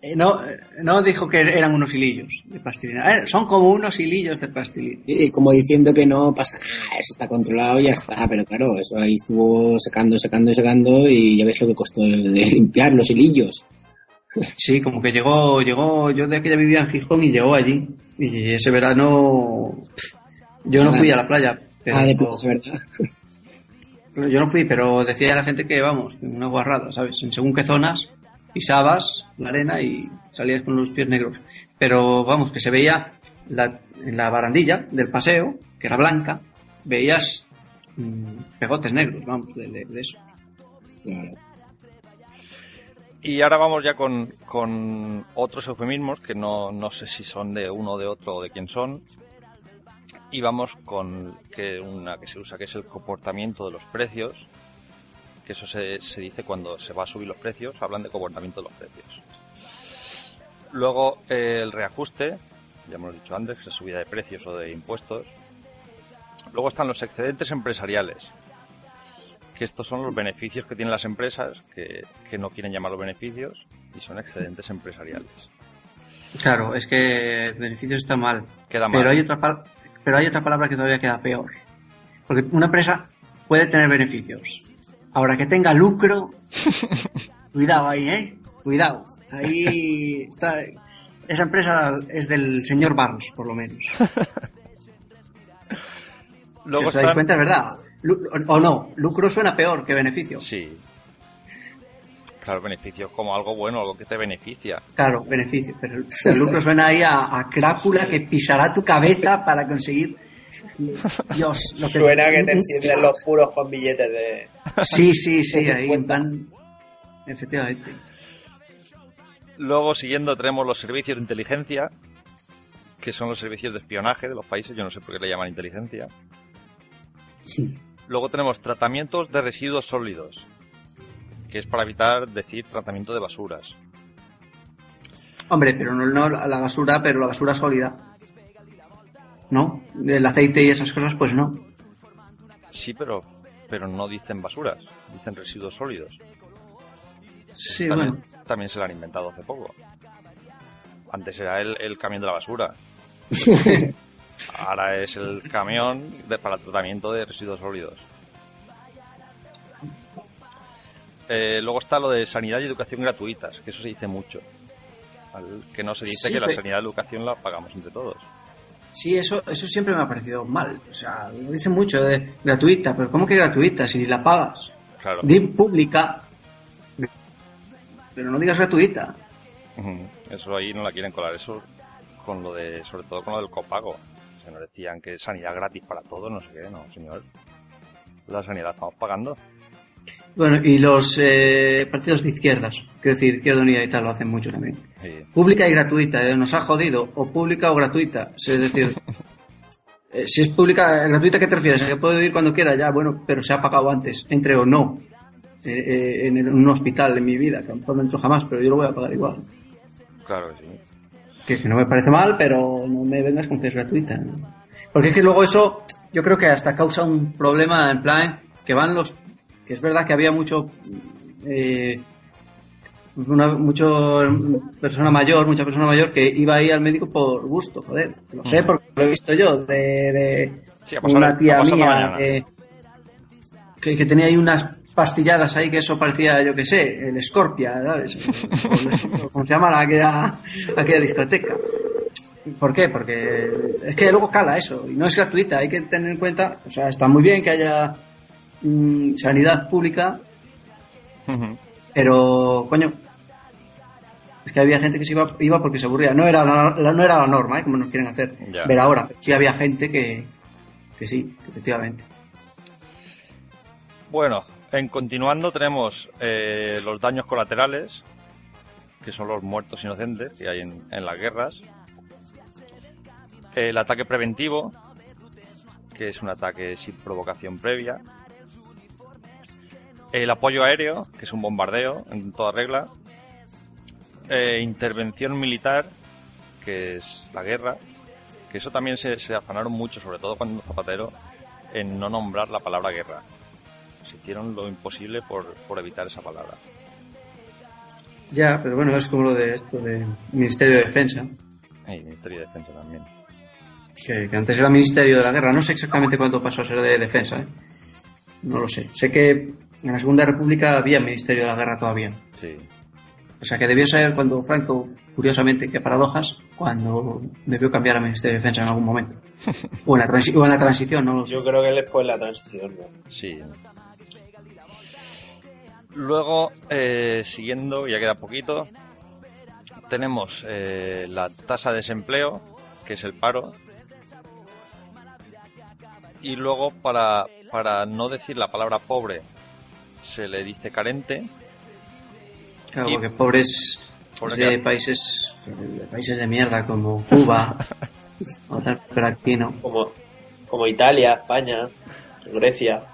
Eh, no, no dijo que eran unos hilillos de plastilina. Eh, son como unos hilillos de plastilina. Y como diciendo que no pasa nada, eso está controlado y ya está. Pero claro, eso ahí estuvo secando, secando, secando y ya ves lo que costó de limpiar los hilillos. Sí, como que llegó, llegó, yo de aquella vivía en Gijón y llegó allí. Y ese verano yo no fui a la playa. Pero, ah, de verdad. Yo no fui, pero decía la gente que, vamos, una guarrada, ¿sabes? En según qué zonas pisabas la arena y salías con los pies negros. Pero vamos, que se veía en la barandilla del paseo, que era blanca, veías mm, pegotes negros, vamos, de, eso. Y ahora vamos ya con, con otros eufemismos que no, no, sé si son de uno, de otro o de quién son. Y vamos con que una que se usa que es el comportamiento de los precios, que eso se, se dice cuando se va a subir los precios, hablan de comportamiento de los precios. Luego el reajuste, ya hemos dicho antes, que es subida de precios o de impuestos. Luego están los excedentes empresariales, que estos son los beneficios que tienen las empresas, que, que no quieren llamarlos beneficios, y son excedentes empresariales. Claro, es que beneficios está mal. Queda mal. Pero hay otra, pero hay otra palabra que todavía queda peor. Porque una empresa puede tener beneficios, Ahora que tenga lucro, cuidado ahí, ¿eh? Cuidado. Ahí está. Esa empresa es del señor Barnes, por lo menos. Luego si os dais cuenta, es verdad. O no, lucro suena peor que beneficio. Sí. Claro, beneficio es como algo bueno, algo que te beneficia. Claro, beneficio. Pero el lucro suena ahí a, a crápula que pisará tu cabeza para conseguir Dios, lo que Suena que te encienden los puros con billetes de. Sí, sí, sí, ahí en Efectivamente. Luego, siguiendo, tenemos los servicios de inteligencia, que son los servicios de espionaje de los países. Yo no sé por qué le llaman inteligencia. Luego tenemos tratamientos de residuos sólidos, que es para evitar decir tratamiento de basuras. Hombre, pero no, no la basura, pero la basura sólida. ¿no? El aceite y esas cosas, pues no. Sí, pero, pero no dicen basuras, dicen residuos sólidos. Sí, también, bueno. También se lo han inventado hace poco. Antes era el, el camión de la basura. Ahora es el camión para el tratamiento de residuos sólidos. Eh, luego está lo de sanidad y educación gratuitas, que eso se dice mucho. que no se dice que la sanidad y educación la pagamos entre todos. Sí, eso, eso siempre me ha parecido mal. O sea, lo dicen mucho de gratuita, pero ¿cómo que gratuita si la pagas? Claro. Di pública, pero no digas gratuita. Eso ahí no la quieren colar. Eso con lo de, sobre todo con lo del copago. Se nos decían que sanidad gratis para todos, no sé qué, no, señor. La sanidad estamos pagando. Bueno, y los eh, partidos de izquierdas, quiero decir, Izquierda Unida y tal, lo hacen mucho también. Pública y gratuita, eh, nos ha jodido, o pública o gratuita. Es decir, eh, si es pública, gratuita, ¿qué te refieres? ¿A que puedo ir cuando quiera? Ya, bueno, pero se ha pagado antes, entre o no, en, un hospital en mi vida, que a lo mejor no entro jamás, pero yo lo voy a pagar igual. Claro que sí. Que, no me parece mal, pero no me vengas con que es gratuita. Porque es que luego eso, yo creo que hasta causa un problema en plan que van los que es verdad que había mucho eh, una mucho persona mayor, mucha persona mayor que iba ahí al médico por gusto, joder. Lo sé porque lo he visto yo de, una tía mía eh, que, que, tenía ahí unas pastilladas ahí que eso parecía, yo que sé, el Scorpia, ¿sabes? Como se llama aquella, aquella discoteca. ¿Por qué? Porque es que luego cala eso y no es gratuita, hay que tener en cuenta, o sea, está muy bien que haya Mm, sanidad pública, pero, coño, es que había gente que se iba, iba porque se aburría. No era la, no era la norma, ¿eh? como nos quieren hacer ver ahora. Sí había gente que, que sí, efectivamente. Bueno, en continuando tenemos eh, los daños colaterales, que son los muertos inocentes que hay en, en las guerras. El ataque preventivo, que es un ataque sin provocación previa el apoyo aéreo, que es un bombardeo en toda regla, eh, intervención militar, que es la guerra, que eso también se, afanaron mucho, sobre todo cuando Zapatero, en no nombrar la palabra guerra. Se hicieron lo imposible por, por evitar esa palabra. Ya, pero bueno, es como lo de esto de Ministerio de Defensa. el Ministerio de Defensa también. Que, antes era Ministerio de la Guerra. No sé exactamente cuánto pasó a ser de Defensa. ¿eh? No lo sé. Sé que en la Segunda República había Ministerio de la Guerra todavía. Sí. O sea que debió ser cuando Franco, curiosamente, qué paradojas, cuando debió cambiar a Ministerio de Defensa en algún momento. o, en la, la transición, no lo sé. Yo creo que él fue en la transición. ¿no? Sí. Luego, eh, siguiendo, ya queda poquito, tenemos eh, la tasa de desempleo, que es el paro. Y luego, para, para no decir la palabra pobre, se le dice carente. Claro, porque pobres de países, de países de mierda como Cuba, Como, como Italia, España, Grecia.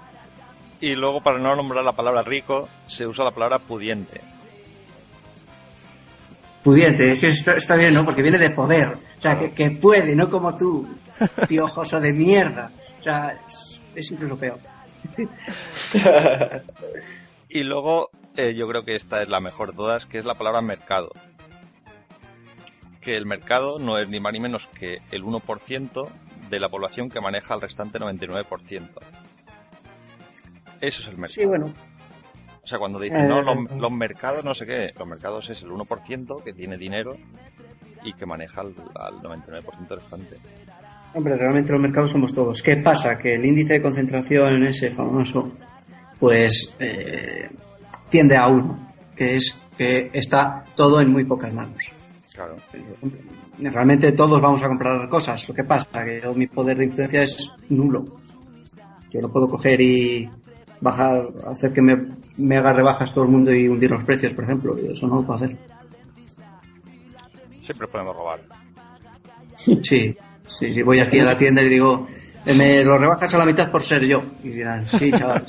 Y luego, para no nombrar la palabra rico, se usa la palabra pudiente. Pudiente, es que está, bien, ¿no? Porque viene de poder. O sea, que, puede, no como tú, piojoso de mierda. O sea, es, incluso peor. y luego, eh, yo creo que esta es la mejor de todas, que es la palabra mercado. Que el mercado no es ni más ni menos que el 1% de la población que maneja el restante 99%. Eso es el mercado. Sí, bueno. O sea, cuando dicen, no, los, eh, los, mercados, no sé qué, los mercados es el 1% que tiene dinero y que maneja al, 99% restante. Hombre, realmente los mercados somos todos. ¿Qué pasa? Que el índice de concentración en ese famoso, pues, eh, tiende a uno, que es que está todo en muy pocas manos. Claro. Realmente todos vamos a comprar cosas. Lo que pasa que mi poder de influencia es nulo. Yo no puedo coger y bajar, hacer que me, me haga rebajas todo el mundo y hundir los precios, por ejemplo. Eso no lo puedo hacer. Siempre podemos robar. Sí, sí, sí. Voy aquí a la tienda y digo, eh, me lo rebajas a la mitad por ser yo. Y dirán, sí, chaval.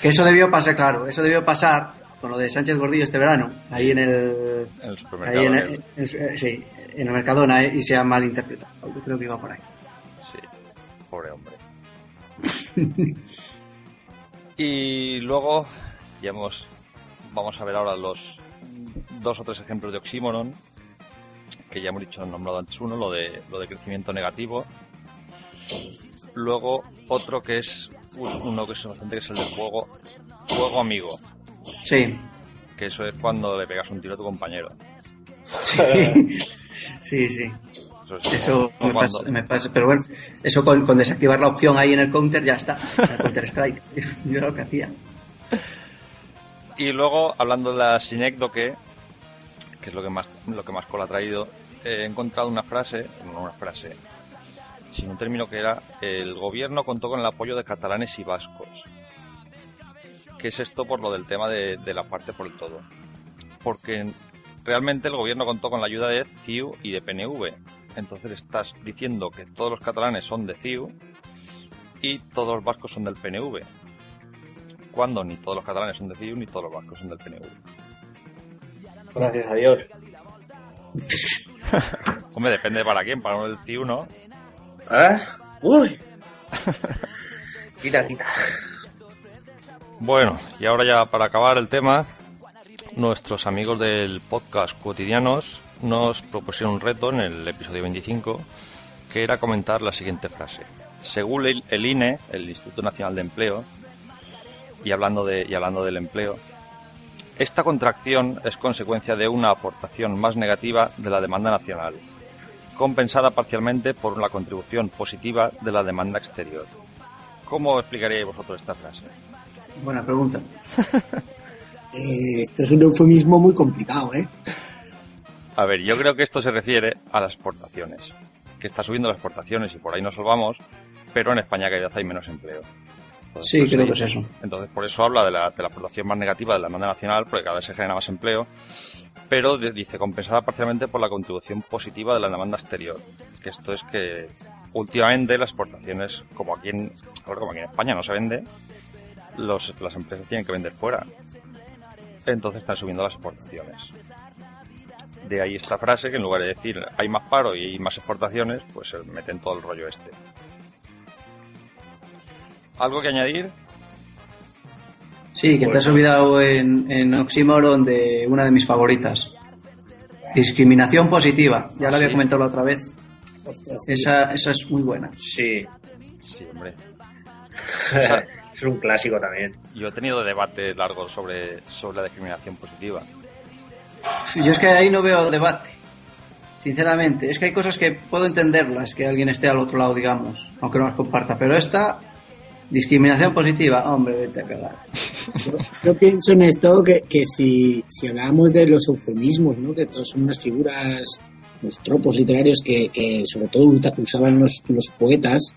que eso debió pasar, claro, eso debió pasar con lo de Sánchez Gordillo este verano, ahí en el. En el supermercado. en eh, sí, en el Mercadona, eh, y se ha malinterpretado. Yo creo que iba por ahí. Sí, pobre hombre. y luego, ya hemos, vamos a ver ahora los dos o tres ejemplos de oxímoron, que ya hemos dicho, nombrado antes uno, lo de, lo de crecimiento negativo. Luego otro que es uno que es bastante que es el de fuego, fuego amigo. Sí. Que eso es cuando le pegas un tiro a tu compañero. sí, sí. Eso, me, pasa, pero bueno, eso con, desactivar la opción ahí en el counter ya está. El counter strike. Yo lo que hacía. Y luego, hablando de la sinécdoque, que es lo que más, lo que más cola ha traído, he encontrado una frase, no una frase, sino un término que era el gobierno contó con el apoyo de catalanes y vascos. ¿Qué es esto por lo del tema de, de la parte por el todo? Porque realmente el gobierno contó con la ayuda de CIU y de PNV, entonces estás diciendo que todos los catalanes son de CIU y todos los vascos son del PNV. Cuando ni todos los catalanes son de CIU ni todos los vascos son del PNV. Gracias a Dios. Hombre, depende para quién, para del CIU no. ¿Eh? Uy. quita, quita. Bueno, y ahora ya para acabar el tema, nuestros amigos del podcast cotidianos nos propusieron un reto en el episodio 25 que era comentar la siguiente frase. Según el INE, el Instituto Nacional de Empleo, y hablando, de, y hablando del empleo, esta contracción es consecuencia de una aportación más negativa de la demanda nacional, compensada parcialmente por la contribución positiva de la demanda exterior. ¿Cómo explicaríais vosotros esta frase? Buena pregunta. Eh, esto es un eufemismo muy complicado, ¿eh? A ver, yo creo que esto se refiere a las exportaciones, que está subiendo las exportaciones y por ahí nos salvamos, pero en España cada vez hay menos empleo. Sí, pues creo que es eso. Entonces, por eso habla de la, de la exportación más negativa de la demanda nacional, porque cada vez se genera más empleo, pero dice compensada parcialmente por la contribución positiva de la demanda exterior. Que esto es que últimamente las exportaciones, como aquí en, como aquí en España no se vende, los, las empresas tienen que vender fuera. Entonces están subiendo las exportaciones de ahí esta frase que en lugar de decir hay más paro y hay más exportaciones, pues meten todo el rollo este. ¿Algo que añadir? Sí, que te has olvidado en, en Oxymoron de una de mis favoritas. Discriminación positiva. Ya la había comentado la otra vez. esa, esa es muy buena. Sí. Sí, hombre. es un clásico también. Yo he tenido debates largos sobre, sobre la discriminación positiva. Yo es que ahí no veo debate. Sinceramente, es que hay cosas que puedo entenderlas, que alguien esté al otro lado, digamos, aunque no las comparta, pero esta discriminación positiva, hombre, vete a cagar. Yo, pienso en esto que, que si, si hablábamos de los eufemismos, ¿no? que todos son unas figuras, los tropos literarios que, que sobre todo usaban los, los poetas,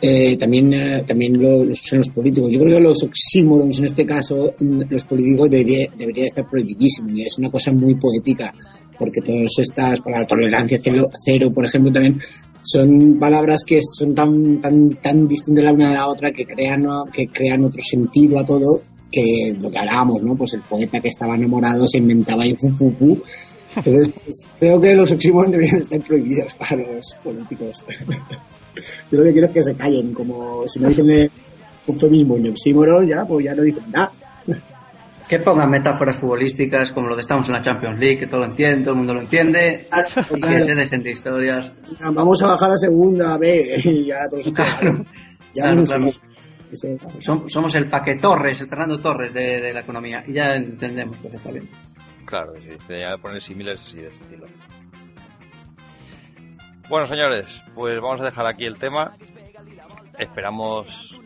eh, también, eh, también los usan los políticos. Yo creo que los oxímoros, en este caso, los políticos debería, debería estar prohibidísimos y es una cosa muy poética porque todas estas palabras, tolerancia cero, por ejemplo, también son palabras que son tan, tan, tan distintas la una de la otra que crean, que crean otro sentido a todo que lo que hablábamos, ¿no? Pues el poeta que estaba enamorado se inventaba ahí fu, fu, fu. Entonces, pues, creo que los oxímoros deberían estar prohibidos para los políticos. Yo lo que quiero es que se callen, como si no dicen eufemismo ni oxímoron, ya, pues ya no dicen nada. Que pongan metáforas futbolísticas como lo que estamos en la Champions League, que todo lo entiende, todo el mundo lo entiende, y que se dejen de historias. Vamos a bajar a segunda B y ya todos claro. Ya Somos el Paque Torres, el Fernando Torres de, la economía, y ya entendemos que está bien. Claro, sí, ya poner similares así de estilo. Bueno, señores, pues vamos a dejar aquí el tema. Esperamos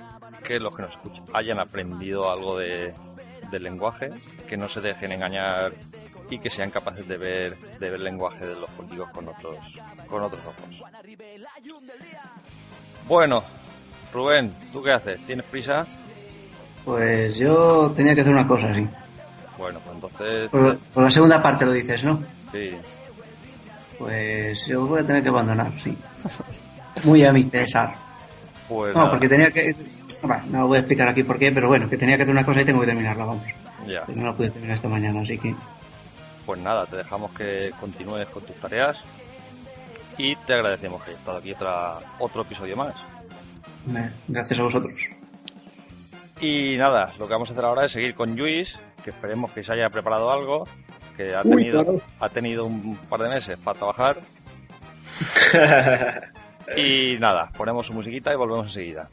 que los que nos escuchan hayan aprendido algo de, del lenguaje, que no se dejen engañar y que sean capaces de ver, de ver el lenguaje de los políticos con otros, con otros ojos. Bueno, Rubén, ¿tú qué haces? ¿Tienes prisa? Pues yo tenía que hacer una cosa, sí. Bueno, pues entonces... Por, la segunda parte lo dices, ¿no? Sí. Pues yo voy a tener que abandonar, sí. Muy a mi pesar. Pues no, porque tenía que no voy a explicar aquí por qué, pero bueno, que tenía que hacer una cosa y tengo que terminarla, vamos. Ya. no la pude terminar esta mañana, así que. Pues nada, te dejamos que continúes con tus tareas y te agradecemos que hayas estado aquí otra, otro episodio más. Gracias a vosotros. Y nada, lo que vamos a hacer ahora es seguir con Luis, que esperemos que se haya preparado algo, que ha tenido, ha tenido un par de meses para trabajar. y nada, ponemos su musiquita y volvemos enseguida.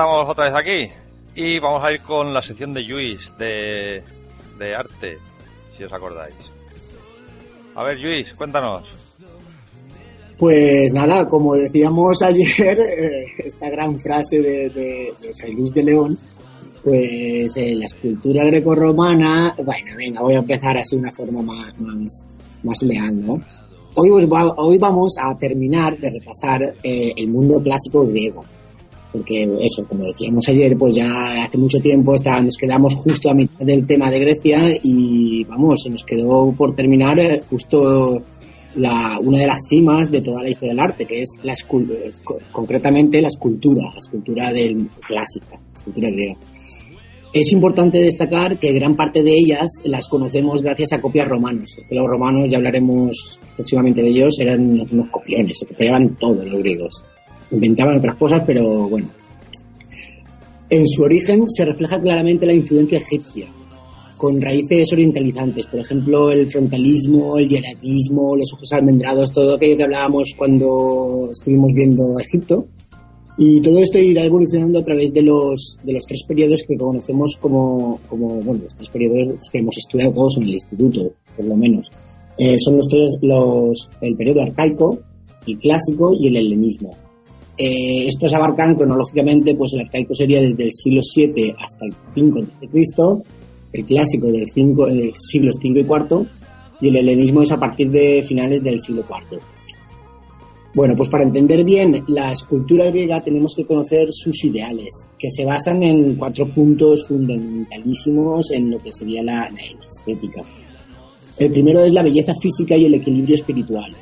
Estamos otra vez aquí y vamos a ir con la sección de Luis de, de arte, si os acordáis. A ver, Luis, cuéntanos. Pues nada, como decíamos ayer, eh, esta gran frase de, de, de de León, pues eh, la escultura grecorromana, bueno, venga, voy a empezar así de una forma más, más, más leal, ¿no? Hoy, hoy vamos a terminar de repasar eh, el mundo clásico griego porque eso, como decíamos ayer, pues ya hace mucho tiempo está, nos quedamos justo a mitad del tema de Grecia y vamos, se nos quedó por terminar eh, justo una de las cimas de toda la historia del arte, que es la concretamente la escultura, la escultura del, clásica, la escultura griega. Es importante destacar que gran parte de ellas las conocemos gracias a copias romanas. Los romanos, ya hablaremos próximamente de ellos, eran unos copiones, se copiaban todos los griegos inventaban otras cosas, pero bueno. En su origen se refleja claramente la influencia egipcia, con raíces orientalizantes, por ejemplo, el frontalismo, el hieratismo, los ojos almendrados, todo aquello que hablábamos cuando estuvimos viendo Egipto. Y todo esto irá evolucionando a través de los, de los tres periodos que conocemos como, como, bueno, los tres periodos que hemos estudiado todos en el instituto, por lo menos. Eh, son los tres, los, el periodo arcaico, el clásico y el helenismo. Eh, estos abarcan cronológicamente, pues el arcaico sería desde el siglo VII hasta el 5 a.C., el clásico del, 5, del siglos V y IV, y el helenismo es a partir de finales del siglo IV. Bueno, pues para entender bien la escultura griega tenemos que conocer sus ideales, que se basan en cuatro puntos fundamentalísimos en lo que sería la, estética. El primero es la belleza física y el equilibrio espiritual,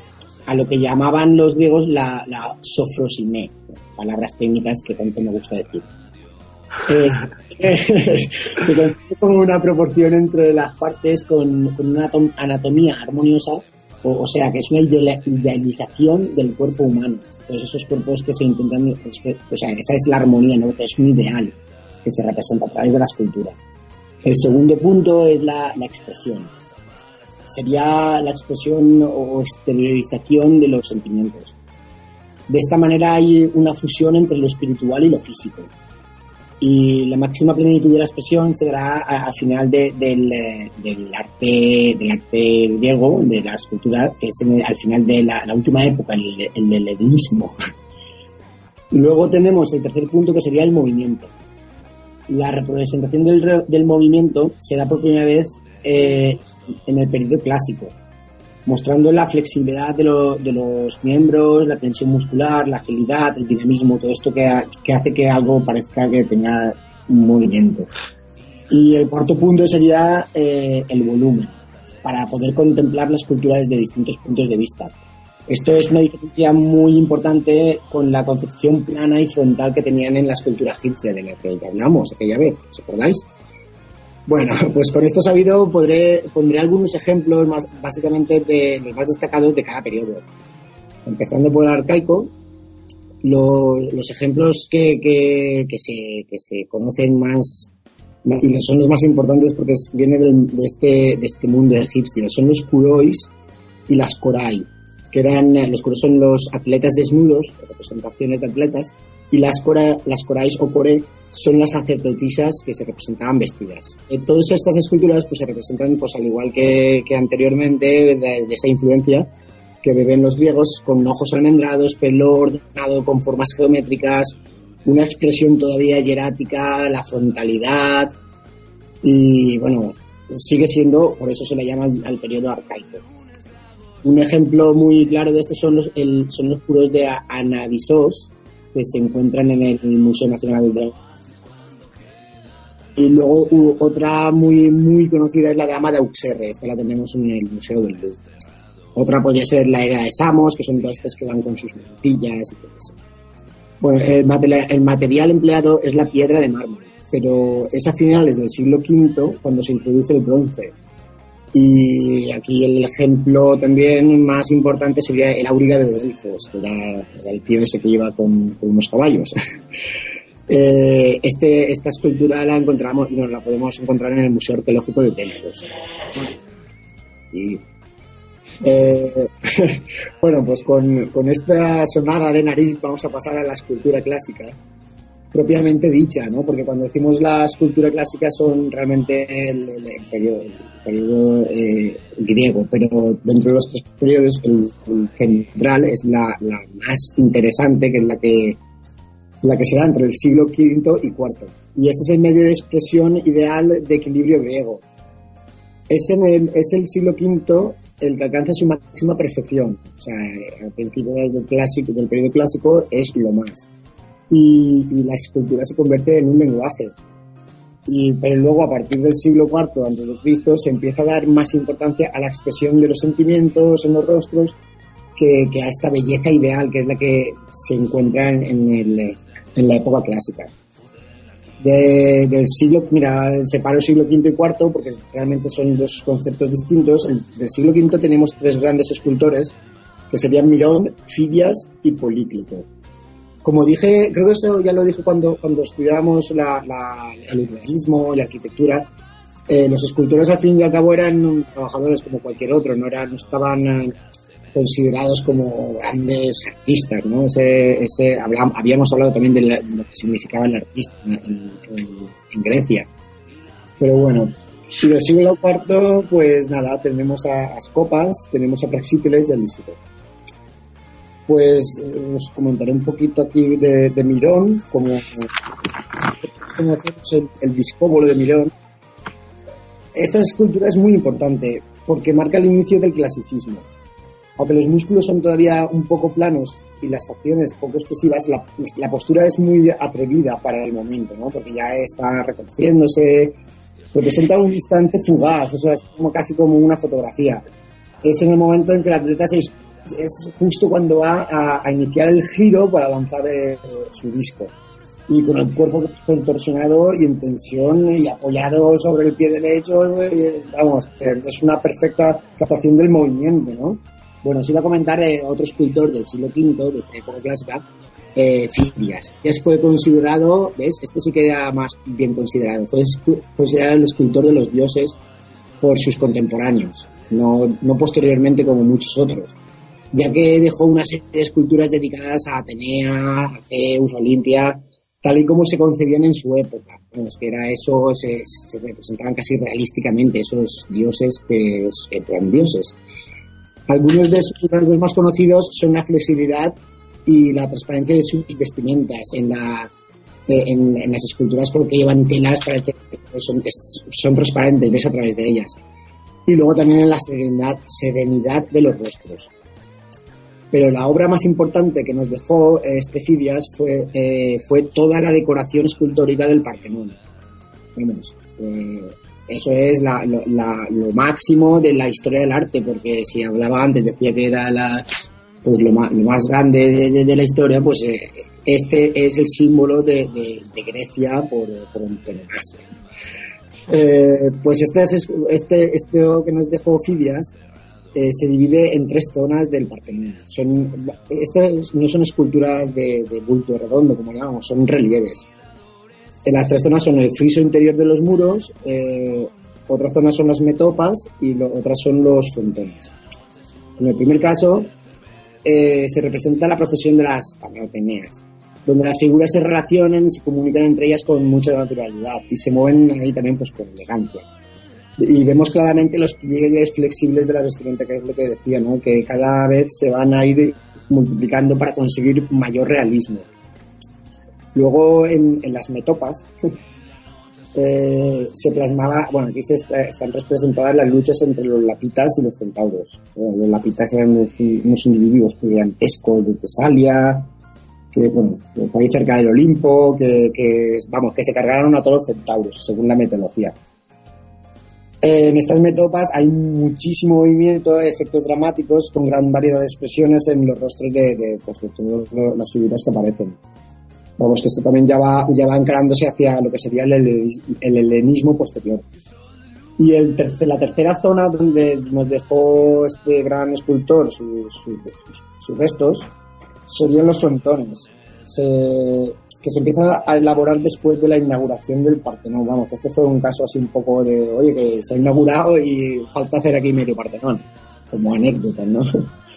a lo que llamaban los griegos la, la sofrosiné, palabras técnicas que tanto me gusta decir. se conoce como una proporción entre las partes con, con una anatomía armoniosa o, sea, que es una idealización del cuerpo humano. Todos esos cuerpos que se intentan, o sea, esa es la armonía, ¿no? Es un ideal que se representa a través de la escultura. El segundo punto es la, la expresión. Sería la expresión o exteriorización de los sentimientos. De esta manera hay una fusión entre lo espiritual y lo físico y la máxima plenitud de la expresión se dará al final del, arte del arte griego, de la escultura, que es al final de la, última época, el, el helenismo. Luego tenemos el tercer punto que sería el movimiento. La representación del, del movimiento será por primera vez eh, en el periodo clásico, mostrando la flexibilidad de, de, los miembros, la tensión muscular, la agilidad, el dinamismo, todo esto que, que, hace que algo parezca que tenga un movimiento. Y el cuarto punto sería eh, el volumen, para poder contemplar la escultura desde distintos puntos de vista. Esto es una diferencia muy importante con la concepción plana y frontal que tenían en la escultura egipcia de la que hablamos aquella vez, ¿os acordáis? Bueno, pues con esto sabido podré, pondré algunos ejemplos más, básicamente los más destacados de cada periodo. Empezando por el arcaico, los, los ejemplos que, se, conocen más y son los más importantes porque viene de, este, de este mundo egipcio. Son los kurois y las korai, que eran, los kurois son los atletas desnudos, representaciones de atletas, y las, cora, las korais o kore son las sacerdotisas que se representaban vestidas. Todas estas esculturas pues, se representan, pues, al igual que, que anteriormente, de, esa influencia que beben los griegos, con ojos almendrados, pelo ordenado, con formas geométricas, una expresión todavía hierática, la frontalidad, y bueno, sigue siendo, por eso se le llama al, periodo arcaico. Un ejemplo muy claro de esto son los, el, son los puros de Anavisos, que se encuentran en el Museo Nacional de y luego otra muy, muy conocida es la Dama de Auxerre, esta la tenemos en el Museo del Louvre. Otra podría ser la era de Samos, que son todas estas que van con sus mantillas y todo eso. Bueno, el material, el material empleado es la piedra de mármol, pero es a finales del siglo V cuando se introduce el bronce. Y aquí el ejemplo también más importante sería el auriga de Delfos, que era, el tío ese que lleva con, con unos caballos. Eh, este, esta escultura la encontramos, no, la podemos encontrar en el Museo Arqueológico de Delfos. Y, eh, bueno, pues con, con, esta sonada de nariz vamos a pasar a la escultura clásica, propiamente dicha, ¿no? Porque cuando decimos la escultura clásica son realmente el, periodo, eh, griego, pero dentro de los tres periodos el, central es la, más interesante, que es la que la que se da entre el siglo V y IV. Y este es el medio de expresión ideal de equilibrio griego. Es, en el, es el siglo V el que alcanza su máxima perfección. O sea, al principio del, clásico, del periodo clásico es lo más. Y, la escultura se convierte en un lenguaje. Y, pero luego, a partir del siglo IV antes de Cristo, se empieza a dar más importancia a la expresión de los sentimientos en los rostros que, a esta belleza ideal que es la que se encuentra en, el, en la época clásica. del siglo, mira, separo el siglo V y IV porque realmente son dos conceptos distintos. del siglo V tenemos tres grandes escultores que serían Mirón, Fidias y Políclito. Como dije, creo que esto ya lo dije cuando, cuando estudiábamos la, el urbanismo, la arquitectura, eh, los escultores al fin y al cabo eran trabajadores como cualquier otro, no, eran, no estaban eh, considerados como grandes artistas, ¿no? Ese, ese, habíamos hablado también de, lo que significaba el artista en, Grecia. Pero bueno, y del siglo IV, pues nada, tenemos a Ascopas, tenemos a Praxíteles y a Lisito. Pues os comentaré un poquito aquí de, Mirón, como conocemos el, el discóbolo de Mirón. Esta escultura es muy importante porque marca el inicio del clasicismo aunque los músculos son todavía un poco planos y las facciones poco expresivas, la, la, postura es muy atrevida para el momento, ¿no? Porque ya está retorciéndose, representa un instante fugaz, o sea, es como casi como una fotografía. Es en el momento en que el atleta se, es justo cuando va a, iniciar el giro para lanzar eh, su disco. Y con el cuerpo contorsionado y en tensión y apoyado sobre el pie derecho, eh, vamos, es una perfecta captación del movimiento, ¿no? Bueno, os iba a comentar de otro escultor del siglo V, de esta época clásica, eh, Fidias. Fidias fue considerado, ¿ves? Este sí que era más bien considerado, fue considerado el escultor de los dioses por sus contemporáneos, no, no posteriormente como muchos otros, ya que dejó una serie de esculturas dedicadas a Atenea, a Zeus, Olimpia, tal y como se concebían en su época. Bueno, es que era eso, se, representaban casi realísticamente esos dioses que, eran dioses. Algunos de sus rasgos más conocidos son la flexibilidad y la transparencia de sus vestimentas. En, la, eh, en, las esculturas que llevan telas parece que son, son transparentes, ves a través de ellas. Y luego también en la serenidad, serenidad de los rostros. Pero la obra más importante que nos dejó este Fidias fue, eh, fue toda la decoración escultórica del Partenón. Vamos, eh, eso es lo máximo de la historia del arte, porque si hablaba antes, decía que era la, pues lo, más, lo más grande de, la historia, pues eh, este es el símbolo de, Grecia por, por eh, pues este, es, este, este que nos dejó Fidias eh, se divide en tres zonas del Partenón. Son, estas no son esculturas de, de bulto redondo, como llamamos, son relieves las tres zonas son el friso interior de los muros, eh, otra zona son las metopas y otras son los frontones. En el primer caso eh, se representa la procesión de las Panateneas, donde las figuras se relacionan y se comunican entre ellas con mucha naturalidad y se mueven ahí también pues con elegancia. Y vemos claramente los pliegues flexibles de la vestimenta, que es lo que decía, ¿no? que cada vez se van a ir multiplicando para conseguir mayor realismo. Luego en, las metopas eh, se plasmaba, bueno, aquí se están representadas las luchas entre los lapitas y los centauros. los lapitas eran unos, individuos gigantescos de Tesalia, que, bueno, por ahí cerca del Olimpo, que, vamos, que se cargaron a todos los centauros, según la mitología. En estas metopas hay muchísimo movimiento, efectos dramáticos con gran variedad de expresiones en los rostros de, de, pues, de todas las figuras que aparecen. Vamos, que esto también ya va, ya va encarándose hacia lo que sería el, helenismo posterior. Y el la tercera zona donde nos dejó este gran escultor sus, restos serían los frontones, que se empiezan a elaborar después de la inauguración del Partenón. Vamos, que este fue un caso así un poco de, oye, que se ha inaugurado y falta hacer aquí medio Partenón, como anécdota, ¿no?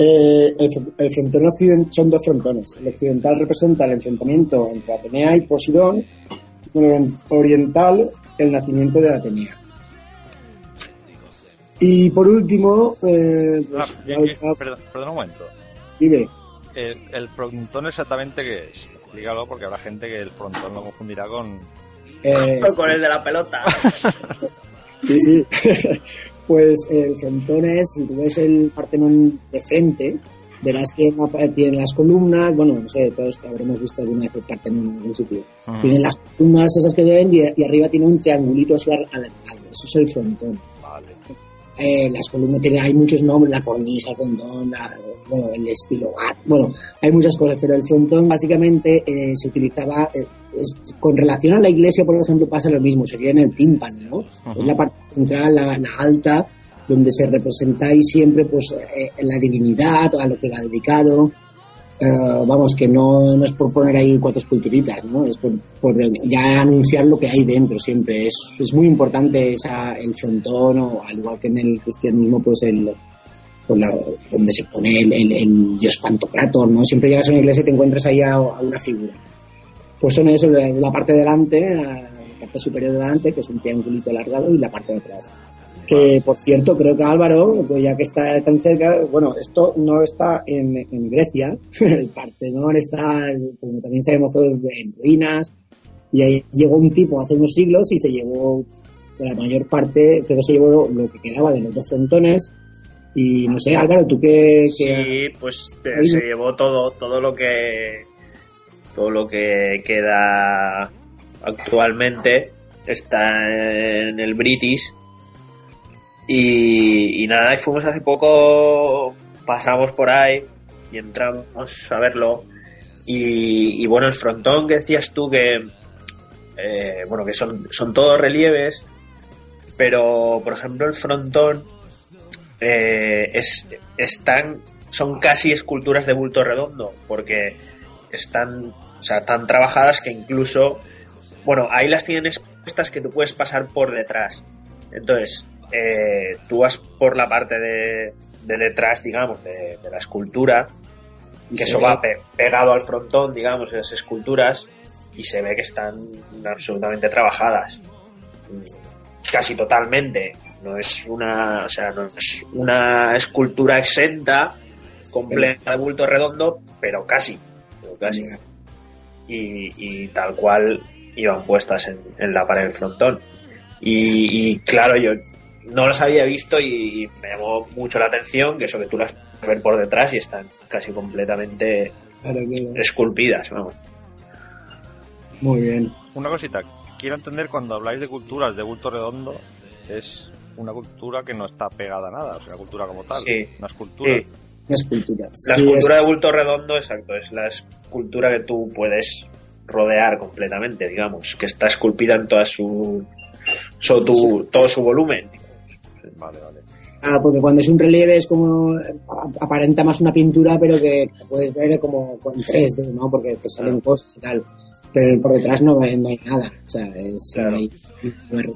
Eh, el, frontón occidental son dos frontones. El occidental representa el enfrentamiento entre Atenea y Posidón, y el oriental el nacimiento de Atenea. Y por último, eh, pues, ah, perdón, un momento. Dime. El, frontón exactamente qué es? Explícalo porque habrá gente que el frontón lo confundirá con... Eh, con el de la pelota. sí, sí. pues el frontón es, si tú ves el Partenón de frente, verás que tiene las columnas, bueno, no sé, todos habremos visto alguna vez el Partenón en algún sitio. Ah. Tiene las columnas esas que se ven y, arriba tiene un triangulito así alargado, eso es el frontón. Eh, las columnas tienen, hay muchos nombres, la cornisa, el frontón, bueno, el estilo, bueno, hay muchas cosas, pero el frontón básicamente eh, se utilizaba, eh, con relación a la iglesia, por ejemplo, pasa lo mismo, sería en el tímpano, ¿no? Es la parte central, la, alta, donde se representa ahí siempre pues eh, la divinidad, a lo que va dedicado. Eh, vamos, que no, no, es por poner ahí cuatro esculturitas, ¿no? Es por, ya anunciar lo que hay dentro siempre. Es, es muy importante esa, el frontón, o al igual que en el cristianismo, pues el, pues donde se pone el, el, dios Pantocrator, ¿no? Siempre llegas a una iglesia y te encuentras ahí a una figura pues son eso, la parte de delante, la parte superior de delante, que es un triangulito alargado, y la parte de atrás. Que, por cierto, creo que Álvaro, pues ya que está tan cerca, bueno, esto no está en, en Grecia, el Partenón está, como también sabemos todos, en ruinas, y ahí llegó un tipo hace unos siglos y se llevó la mayor parte, creo que se llevó lo que quedaba de los dos frontones, Y no sé, Álvaro, ¿tú qué...? Sí, pues se llevó todo, todo lo que... Todo lo que queda actualmente está en el British. Y, y nada, y fuimos hace poco, pasamos por ahí y entramos a verlo. Y, bueno, el frontón que decías tú que, eh, bueno, que son, son todos relieves, pero por ejemplo el frontón eh, es, están, son casi esculturas de bulto redondo, porque están, o sea, tan trabajadas que incluso, bueno, ahí las tienen expuestas que tú puedes pasar por detrás. Entonces, eh, tú vas por la parte de, detrás, digamos, de, la escultura, que eso va pegado al frontón, digamos, esas esculturas, y se ve que están absolutamente trabajadas. Casi totalmente. No es una, o sea, no es una escultura exenta, completa de bulto redondo, pero casi. casi. Y, tal cual iban puestas en, la pared del frontón. y, claro, yo no las había visto y me llamó mucho la atención que eso que tú las ver por detrás y están casi completamente esculpidas, vamos. Muy bien. Una cosita, quiero entender cuando habláis de culturas de bulto redondo, es una cultura que no está pegada a nada, o sea, una cultura como tal, una escultura. Una escultura. La escultura de bulto redondo, exacto, es la escultura que tú puedes rodear completamente, digamos, que está esculpida en toda su, todo su volumen. Vale, vale. Ah, porque cuando es un relieve es como aparenta más una pintura, pero que puedes ver como con 3D, ¿no? Porque te salen cosas y tal. Pero por detrás no, hay nada. O sea, es,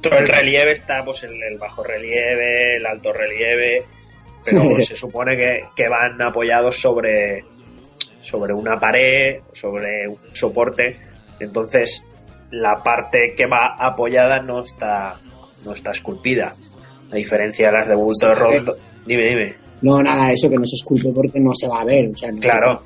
Todo el relieve está pues en el bajo relieve, el alto relieve, pero se supone que, que van apoyados sobre, sobre una pared, sobre un soporte. Entonces, la parte que va apoyada no está, no está esculpida a diferencia de las de bulto rondo. Dime, dime. No, nada, eso que no se esculpe porque no se va a ver. claro.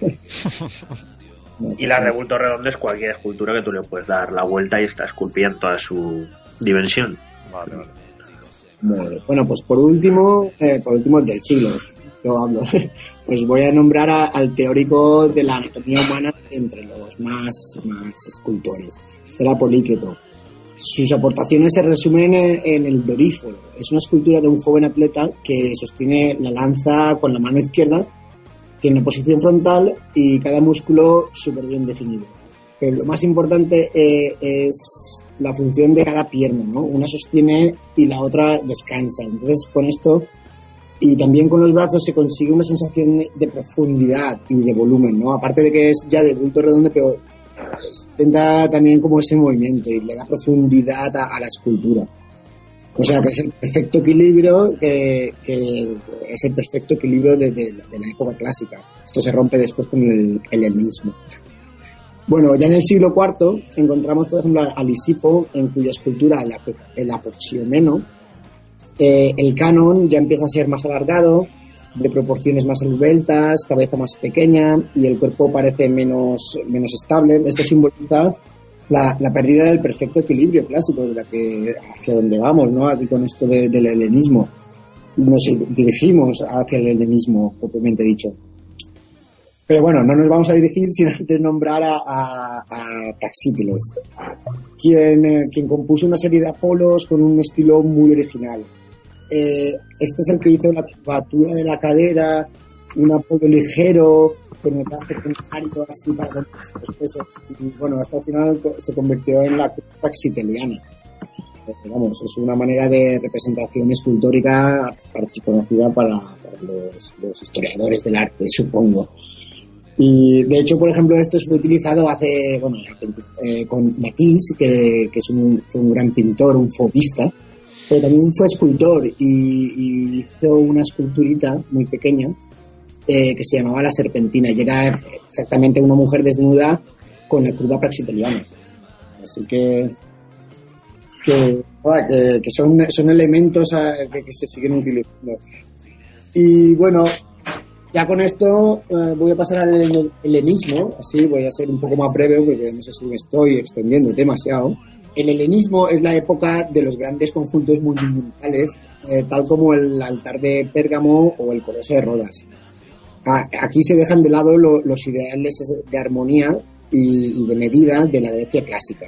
y las de bulto redondo es cualquier escultura que tú le puedes dar la vuelta y está esculpida en toda su dimensión. Vale, vale. Bueno, pues por último, eh, por último del siglo, yo hablo. pues voy a nombrar al teórico de la anatomía humana entre los más, más escultores. Este era Polícreto. Sus aportaciones se resumen en, el doríforo. Es una escultura de un joven atleta que sostiene la lanza con la mano izquierda, tiene posición frontal y cada músculo súper bien definido. Pero lo más importante eh, es la función de cada pierna, ¿no? Una sostiene y la otra descansa. Entonces, con esto y también con los brazos se consigue una sensación de profundidad y de volumen, ¿no? Aparte de que es ya de bulto redondo, pero intenta también como ese movimiento y le da profundidad a, la escultura. O sea, que es el perfecto equilibrio, que, es el perfecto equilibrio de, la época clásica. Esto se rompe después con el helenismo. Bueno, ya en el siglo IV encontramos, por ejemplo, a Lisipo, en cuya escultura, el, el apoxiomeno, eh, el canon ya empieza a ser más alargado, de proporciones más esbeltas, cabeza más pequeña y el cuerpo parece menos, menos estable. Esto simboliza la, la, pérdida del perfecto equilibrio clásico de la que hacia donde vamos, ¿no? Aquí con esto del helenismo. Nos dirigimos hacia el helenismo, propiamente dicho. Pero bueno, no nos vamos a dirigir sin antes nombrar a, a, a quien, eh, quien compuso una serie de Apolos con un estilo muy original eh, este es el que hizo la curvatura de la cadera, un apoyo ligero, con el así para los pesos. Y bueno, hasta el final se convirtió en la taxiteliana. Eh, vamos, es una manera de representación escultórica conocida para, los, historiadores del arte, supongo. Y de hecho, por ejemplo, esto fue utilizado hace, bueno, eh, con Matisse, que, es un, un gran pintor, un fobista, pero también fue escultor y, hizo una esculturita muy pequeña eh, que se llamaba La Serpentina y era exactamente una mujer desnuda con la curva praxiteliana. Así que, que, son, son elementos que, se siguen utilizando. Y bueno, ya con esto eh, voy a pasar al helenismo, así voy a ser un poco más breve porque no sé si me estoy extendiendo demasiado. El helenismo es la época de los grandes conjuntos monumentales, eh, tal como el altar de Pérgamo o el Coloso de Rodas. aquí se dejan de lado los ideales de armonía y, de medida de la Grecia clásica.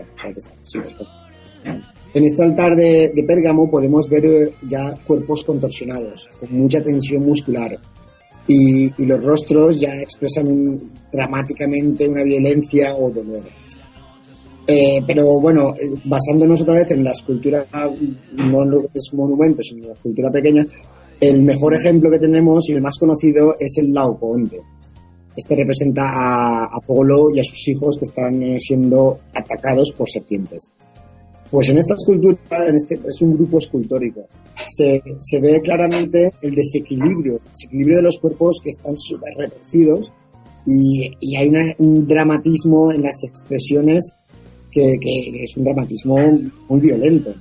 en este altar de, de, Pérgamo podemos ver eh, ya cuerpos contorsionados, con mucha tensión muscular, y, los rostros ya expresan dramáticamente una violencia o dolor. Eh, pero bueno, eh, basándonos otra vez en la escultura, no en los monumentos, sino la escultura pequeña, el mejor ejemplo que tenemos y el más conocido es el Laocoonte. Este representa a Apolo y a sus hijos que están eh, siendo atacados por serpientes. Pues en esta escultura, en este, es un grupo escultórico, se, ve claramente el desequilibrio, el desequilibrio de los cuerpos que están súper retorcidos y, hay un dramatismo en las expresiones que, que, es un dramatismo muy violento.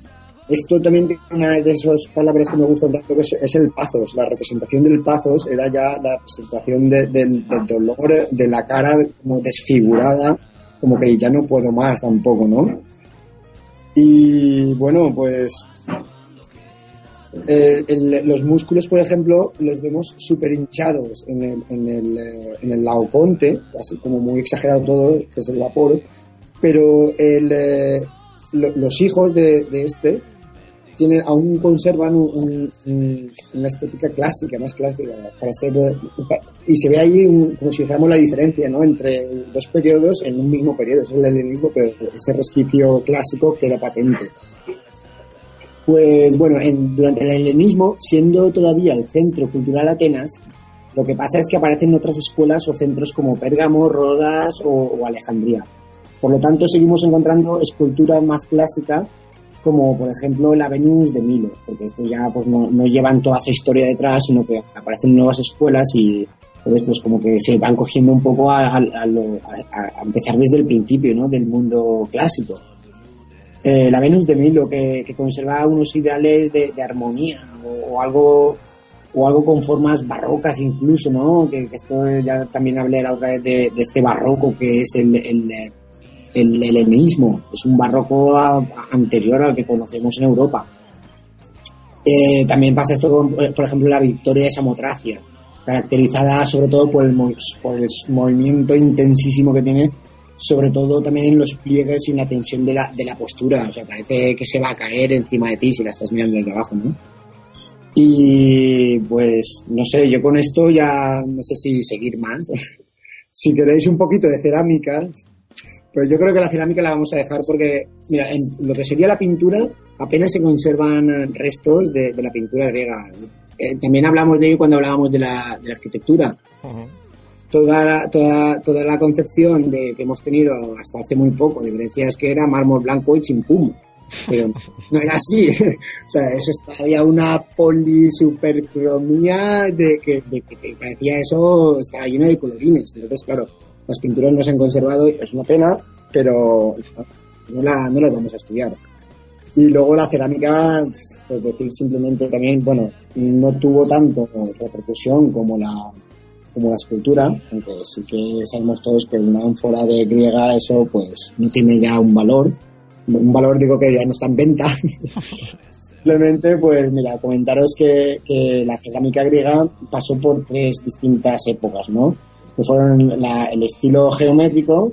Esto también tiene una de esas palabras que me gustan tanto, que es, el pathos. La representación del pathos era ya la representación del, del dolor, de la cara como desfigurada, como que ya no puedo más tampoco, ¿no? Y bueno, pues eh, los músculos, por ejemplo, los vemos súper hinchados en el, en, el, eh, en el laoconte, así como muy exagerado todo, que es el vapor, pero el, eh, los hijos de, este aún conservan una estética clásica, más clásica, para ser, y se ve ahí como si fuéramos la diferencia ¿no? entre dos periodos en un mismo periodo, es el helenismo, pero ese resquicio clásico queda patente. Pues bueno, durante el helenismo, siendo todavía el centro cultural Atenas, lo que pasa es que aparecen otras escuelas o centros como Pérgamo, Rodas o Alejandría. Por lo tanto, seguimos encontrando escultura más clásica como por ejemplo la Venus de Milo, porque estos ya pues no, no, llevan toda esa historia detrás, sino que aparecen nuevas escuelas y entonces pues como que se van cogiendo un poco a, a, empezar desde el principio, ¿no? Del mundo clásico. Eh, la Venus de Milo, que, que conserva unos ideales de, armonía o, algo o algo con formas barrocas incluso, ¿no? Que, esto ya también hablé la otra vez de, este barroco que es el, el el helenismo, es un barroco anterior al que conocemos en Europa. Eh, también pasa esto con, por ejemplo, la victoria de Samotracia, caracterizada sobre todo por el, por el movimiento intensísimo que tiene, sobre todo también en los pliegues y en la tensión de la, de la postura. O sea, parece que se va a caer encima de ti si la estás mirando desde abajo, ¿no? Y pues, no sé, yo con esto ya no sé si seguir más. si queréis un poquito de cerámica, pero yo creo que la cerámica la vamos a dejar porque, mira, en lo que sería la pintura, apenas se conservan restos de, la pintura griega. Eh, también hablamos de ello cuando hablábamos de la, de la arquitectura. toda, la, toda, toda la concepción de, que hemos tenido hasta hace muy poco de Grecia es que era mármol blanco y chimpum. Pero no era así. o sea, eso había una polisupercromía de que, de que parecía eso, estaba lleno de colorines. Entonces, claro, las pinturas no se han conservado, es una pena, pero no, la, no las vamos a estudiar. Y luego la cerámica, pues decir simplemente también, bueno, no tuvo tanto repercusión como la, como la escultura, aunque sí que sabemos todos que una ánfora de griega, eso pues no tiene ya un valor. Un valor digo que ya no está en venta. Simplemente, pues mira, comentaros que, que la cerámica griega pasó por tres distintas épocas, ¿no? Que fueron el estilo geométrico,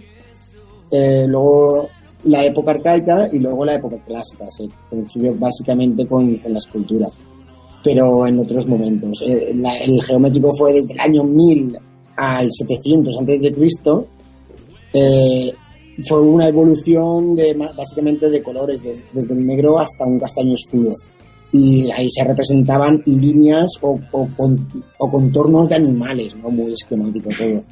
eh, luego la época arcaica y luego la época clásica. Se coincidió básicamente con, la escultura, pero en otros momentos. Eh, el geométrico fue desde el año 1000 al 700 antes de Cristo. Eh, fue una evolución de básicamente de colores, desde el negro hasta un castaño oscuro y ahí se representaban líneas o, o, contornos de animales, ¿no? Muy esquemático todo.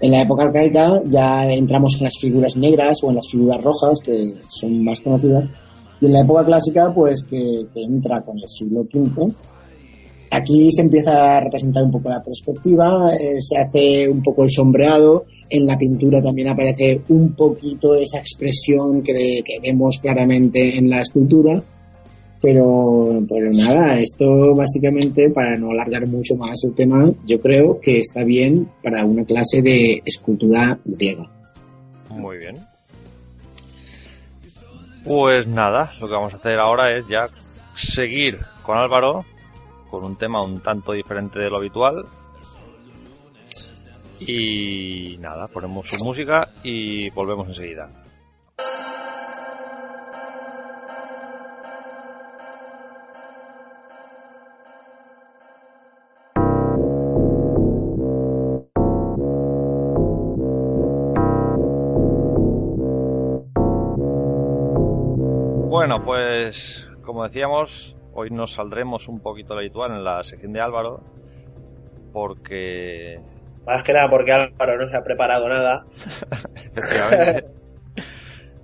En la época arcaica ya entramos en las figuras negras o en las figuras rojas, que son más conocidas, y en la época clásica, pues que, entra con el siglo V, aquí se empieza a representar un poco la perspectiva, eh, se hace un poco el sombreado, en la pintura también aparece un poquito esa expresión que, que vemos claramente en la escultura, pero, pero nada, esto básicamente, para no alargar mucho más el tema, yo creo que está bien para una clase de escultura griega. Muy bien. Pues nada, lo que vamos a hacer ahora es ya seguir con Álvaro, con un tema un tanto diferente de lo habitual. Y nada, ponemos su música y volvemos enseguida. Pues como decíamos, hoy nos saldremos un poquito de lo habitual en la sección de Álvaro, porque... Más que nada porque Álvaro no se ha preparado nada. Efectivamente.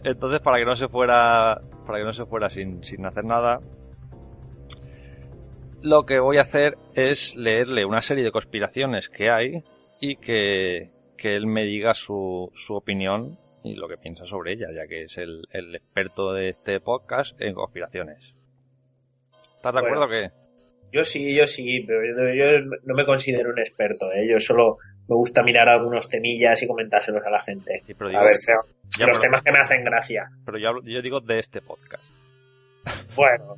Entonces, para que no se fuera, para que no se fuera sin, sin hacer nada, lo que voy a hacer es leerle una serie de conspiraciones que hay y que, que él me diga su, su opinión y lo que piensa sobre ella, ya que es el, el experto de este podcast en conspiraciones. ¿Estás de acuerdo que? Yo sí, yo sí, pero yo, no me considero un experto, ¿eh? yo solo me gusta mirar algunos temillas y comentárselos a la gente. a ver, los temas que me hacen gracia. Pero yo, yo digo de este podcast. Bueno.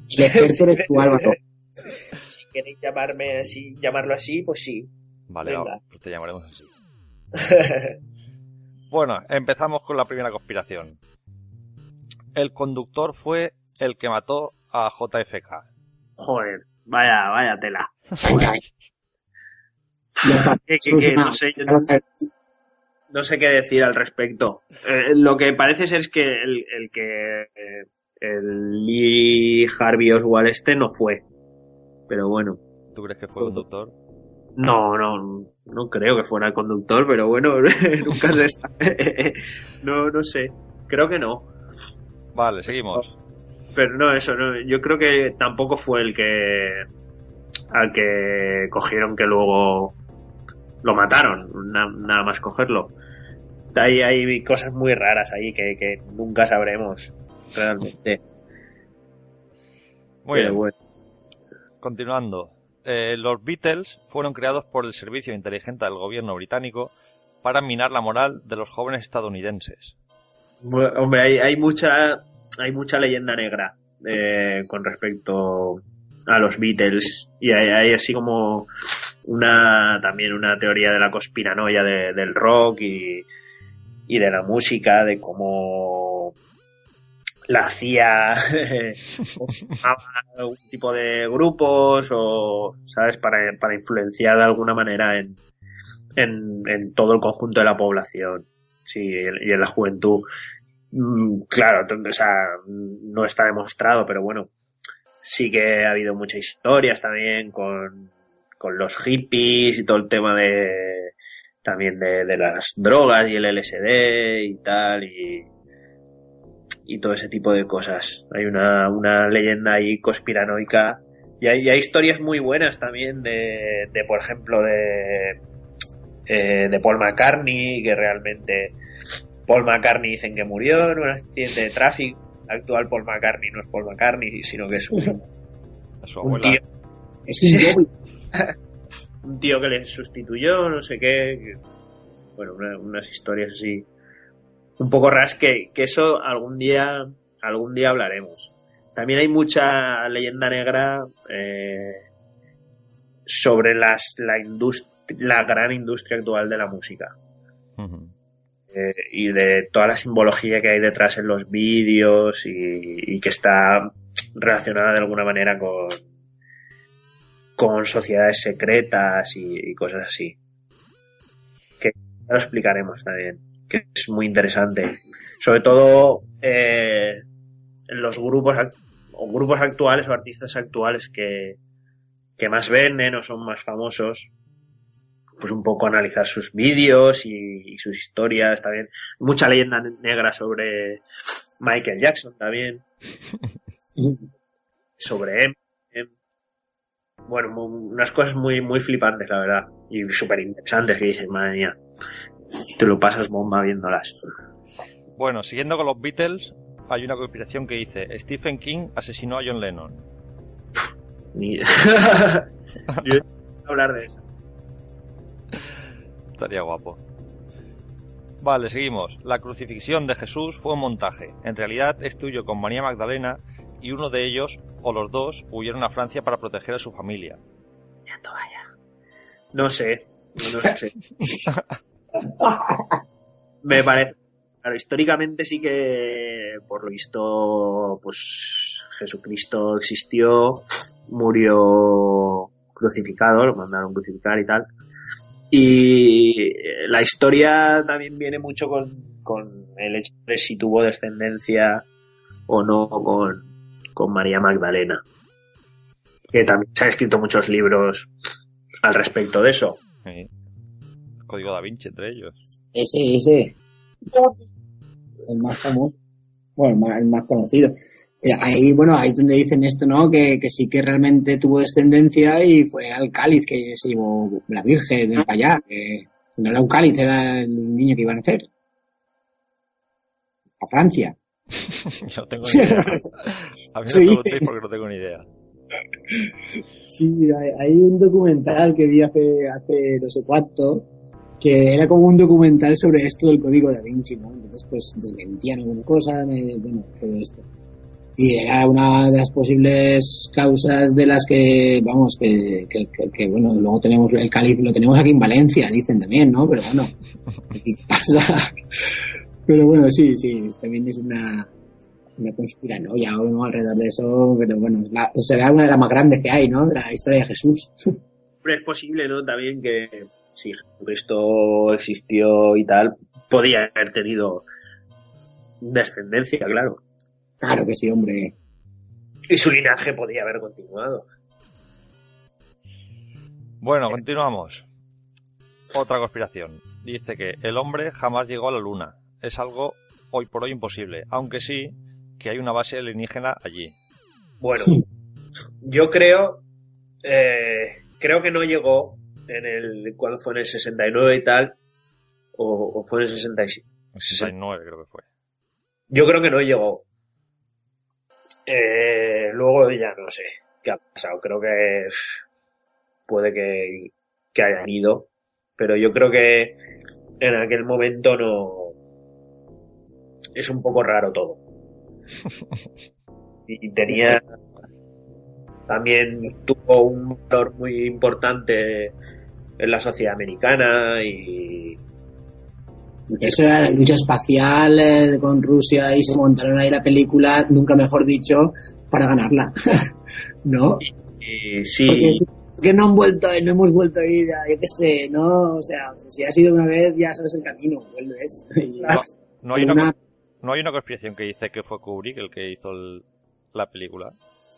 Álvaro. si queréis llamarme así, llamarlo así, pues sí. Vale, pues te llamaremos así. Bueno, empezamos con la primera conspiración. El conductor fue el que mató a JFK. Joder, vaya, vaya tela. No, sé, qué decir al respecto. Eh, lo que parece ser es que el, que eh, el Lee Harvey Oswald este no fue. Pero bueno. ¿Tú crees que fue el conductor? No, no, no creo que fuera el conductor, pero bueno, nunca se sabe. no, no sé. Creo que no. Vale, seguimos. Pero no, eso, no. Yo creo que tampoco fue el que. al que cogieron que luego lo mataron, nada más cogerlo. Hay, hay cosas muy raras ahí que, que nunca sabremos realmente. Muy bien. Continuando. Eh, los Beatles fueron creados por el Servicio Inteligente del Gobierno británico para minar la moral de los jóvenes estadounidenses. hombre, hay, hay, mucha hay mucha leyenda negra eh, con respecto a los Beatles y hay, así como una también una teoría de la conspiranoia del rock y, y de la música, de cómo la CIA algún tipo de grupos o, ¿sabes? Para, para influenciar de alguna manera en, en, todo el conjunto de la población sí, y en la juventud. Mm, claro, o sea, no está demostrado, pero bueno, sí que ha habido muchas historias también con, con los hippies y todo el tema de también de, de las drogas y el LSD y tal y y todo ese tipo de cosas. Hay una, una leyenda ahí conspiranoica y hay, hay, historias muy buenas también de, de por ejemplo, de, eh, de Paul McCartney, que realmente Paul McCartney dicen que murió en un accidente de tráfico. Actual Paul McCartney no es Paul McCartney, sino que es un, un tío. Es un, un tío que le sustituyó, no sé qué. Bueno, unas historias así un poco raras que, que eso algún día, algún día hablaremos. También hay mucha leyenda negra eh, sobre las, la, la gran industria actual de la música. Eh, y de toda la simbología que hay detrás en los vídeos y, que está relacionada de alguna manera con, con sociedades secretas y, cosas así. Que lo explicaremos también que es muy interesante. Sobre todo eh, en los grupos, o grupos actuales o artistas actuales que, que más venden o son más famosos, pues un poco analizar sus vídeos y, sus historias también. Mucha leyenda negra sobre Michael Jackson también. sobre M. Bueno, unas cosas muy, muy flipantes, la verdad. Y súper interesantes que dicen, madre mía. Te lo pasas bomba viéndolas. Bueno, siguiendo con los Beatles, hay una conspiración que dice Stephen King asesinó a John Lennon. Ni... Yo hablar de eso. Estaría guapo. Vale, seguimos. La crucifixión de Jesús fue un montaje. En realidad estuvo con María Magdalena y uno de ellos, o los dos, huyeron a Francia para proteger a su familia. Ya. No sé, no sé. Me parece. Claro, históricamente sí que, por lo visto, pues Jesucristo existió, murió crucificado, lo mandaron crucificar y tal. Y la historia también viene mucho con, con el hecho de si tuvo descendencia o no con, con María Magdalena. Que también se han escrito muchos libros al respecto de eso. Código da Vinci entre ellos. Ese, ese. El más famoso. Bueno, el más, conocido. Eh, ahí, bueno, ahí es donde dicen esto, ¿no? Que, que, sí que realmente tuvo descendencia y fue al cáliz que se llevó la Virgen para allá. Que no era un cáliz, era el niño que iban a hacer. A Francia. no tengo ni idea. A mí no me porque no tengo ni idea. Sí, hay, un documental que vi hace, hace no sé cuánto, que era como un documental sobre esto del código da Vinci, ¿no? Entonces, pues desmentían alguna cosa, bueno, todo esto. Y era una de las posibles causas de las que, vamos, que, que, bueno, luego tenemos el cáliz, lo tenemos aquí en Valencia, dicen también, ¿no? Pero bueno, ¿qué pasa? Pero bueno, sí, sí, también es una, una conspiranoia ¿no? alrededor de eso, pero bueno, será una de las más grandes que hay, ¿no? De la historia de Jesús. Pero es posible, ¿no? También que si Jesucristo existió y tal, podía haber tenido descendencia, claro. Claro que sí, hombre. Y su linaje podía haber continuado. Bueno, continuamos. Otra conspiración. Dice que el hombre jamás llegó a la luna. Es algo hoy por hoy imposible, aunque sí que hay una base alienígena allí. Bueno, yo creo, eh, creo que no llegó en el, ¿cuál fue? En el 69 y tal, o, fue en el 67. 69 creo que fue. Yo creo que no llegó. Eh, luego ya no sé qué ha pasado. Creo que puede que, que hayan ido, pero yo creo que en aquel momento no. Es un poco raro todo. y tenía también tuvo un valor muy importante en la sociedad americana y eso era la lucha espacial eh, con Rusia y se montaron ahí la película, nunca mejor dicho, para ganarla. ¿No? Y, sí. Porque, no han vuelto, no hemos vuelto a ir a, yo qué sé, ¿no? O sea, si ha sido una vez, ya sabes el camino, vuelves. no, hay una, ¿No hay una conspiración que dice que fue Kubrick el que hizo la película?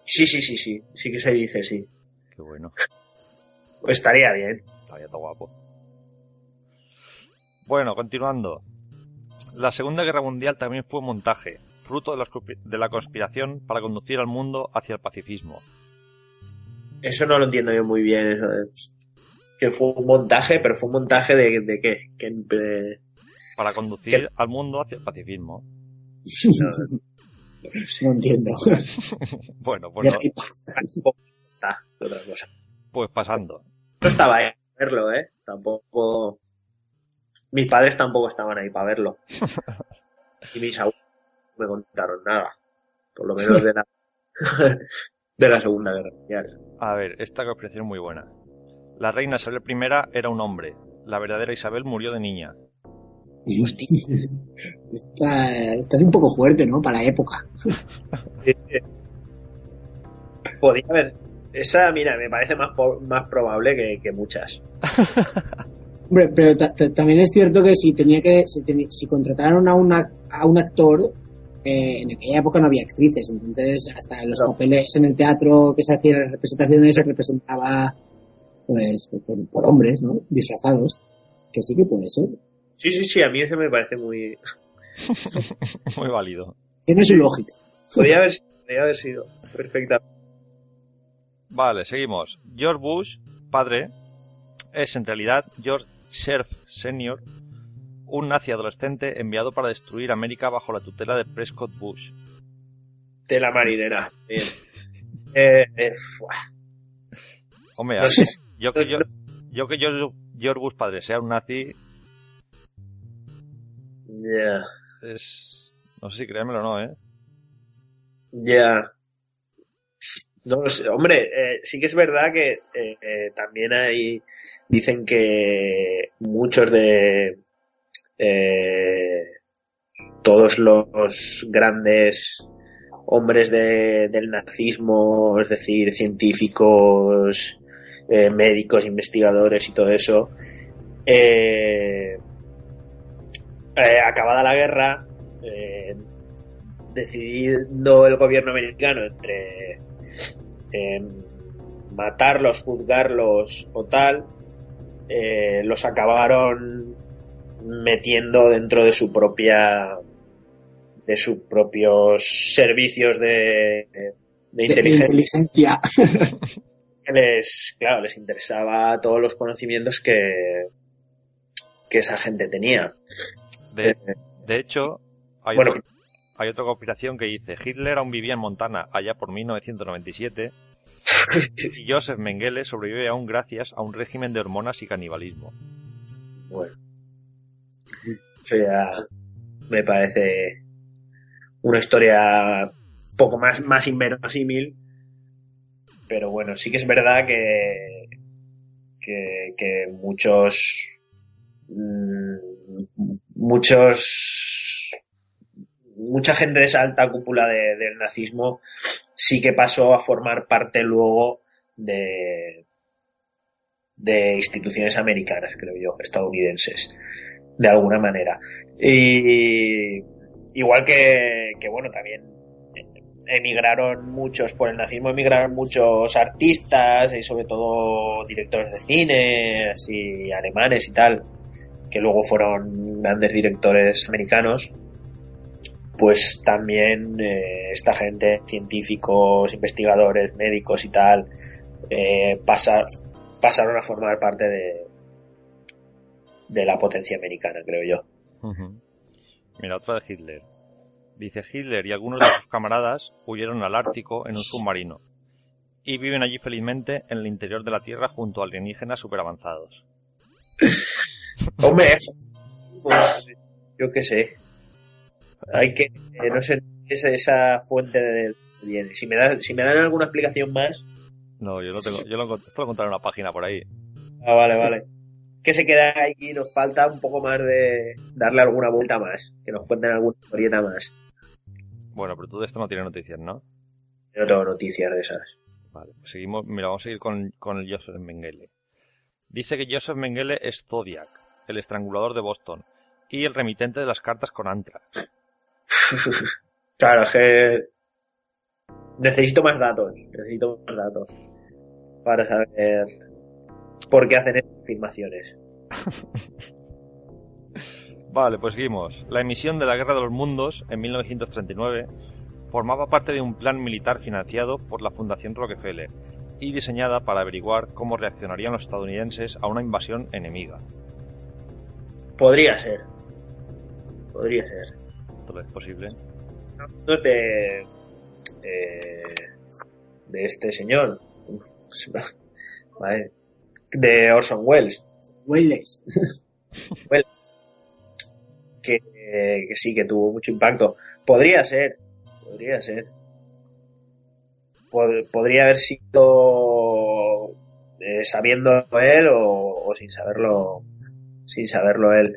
Sí, sí, sí, sí. Sí que se dice, sí. Qué bueno. Pues estaría bien. Estaría todo guapo. Bueno, continuando. La Segunda Guerra Mundial también fue un montaje, fruto de la, de la conspiración para conducir al mundo hacia el pacifismo. Eso no lo entiendo yo muy bien. Eso Que fue un montaje, pero fue un montaje de, de qué? Que, para conducir al mundo hacia el pacifismo. No, entiendo. bueno, pues Pues pasando. No estaba ahí para verlo, ¿eh? Tampoco... Mis padres tampoco estaban ahí para verlo. Y mis abuelos no me contaron nada. Por lo menos de la, de la Segunda Guerra Mundial. A ver, esta conspiración es muy buena. La reina Isabel I era un hombre. La verdadera Isabel murió de niña. Estás un poco fuerte, ¿no? Para la época. Podría haber. Esa, mira, me parece más, más probable que, muchas. Hombre, pero también es cierto que si tenía que. Si, contrataron a, una, a un actor, eh, en aquella época no había actrices, entonces hasta en los papeles en el teatro que se hacían las representaciones se representaba pues por, hombres, ¿no? Disfrazados. Que sí que puede ser. Sí, sí, sí, a mí eso me parece muy... muy válido. Tiene su lógica. Podría haber, haber sido perfecta. Vale, seguimos. George Bush, padre, es en realidad George Sherf Sr., un nazi adolescente enviado para destruir América bajo la tutela de Prescott Bush. De la marinera. Bien. eh, eh, Hombre, yo que yo, yo que George Bush padre sea un nazi, Ya. Es... No sé si créemelo o no, ¿eh? Ya. No Hombre, eh, sí que es verdad que eh, eh, también hay. Dicen que muchos de. todos los grandes hombres del nazismo, es decir, científicos, médicos, investigadores y todo eso, acabada la guerra, decidiendo el gobierno americano entre matarlos, juzgarlos o tal, eh, los acabaron metiendo dentro de su propia de sus propios servicios de, de, inteligencia. les, claro, les interesaba todos los conocimientos que, que esa gente tenía. De, eh, de hecho, hay, bueno, hay otra conspiración que dice Hitler aún vivía en Montana allá por 1997 y Joseph Mengele sobrevive aún gracias a un régimen de hormonas y canibalismo. Bueno, eso ya me parece una historia poco más, más inverosímil, pero bueno, sí que es verdad que, que, muchos mm, muchos mucha gente de esa alta cúpula del nazismo sí que pasó a formar parte luego de, de instituciones americanas, creo yo, estadounidenses, de alguna manera. Y igual que, que bueno, también emigraron muchos por el nazismo, emigraron muchos artistas y sobre todo directores de cine, así alemanes y tal, que luego fueron grandes directores americanos pues también eh, esta gente, científicos, investigadores, médicos y tal, eh, pasaron a formar parte de, de la potencia americana, creo yo. Mira, otra de Hitler. Dice Hitler y algunos de sus camaradas huyeron al Ártico en un submarino y viven allí felizmente en el interior de la Tierra junto a alienígenas superavanzados. Hombre, pues, yo qué sé. Hay que, eh, no sé, esa, esa fuente de, Si me, dan, si me dan alguna explicación más. No, yo no tengo, yo lo, esto lo en una página por ahí. Ah, vale, vale. Que se queda ahí nos falta un poco más de darle alguna vuelta más. Que nos cuenten alguna historieta más. Bueno, pero tú de esto no tienes noticias, ¿no? Yo no tengo noticias de esas. Vale, pues seguimos, mira, vamos a seguir con, con el Joseph Mengele. Dice que Joseph Mengele es Zodiac, el estrangulador de Boston, y el remitente de las cartas con Antrax. claro, es que necesito más datos, necesito más datos para saber por qué hacen estas afirmaciones. vale, pues seguimos. La emisión de la Guerra de los Mundos en 1939 formaba parte de un plan militar financiado por la Fundación Rockefeller y diseñada para averiguar cómo reaccionarían los estadounidenses a una invasión enemiga. Podría ser. Podría ser todo es posible. No, de, eh, de este señor. De Orson Welles. Welles. Que, que, sí, que tuvo mucho impacto. Podría ser, podría ser. podría haber sido eh, sabiendo él o, o, sin saberlo sin saberlo él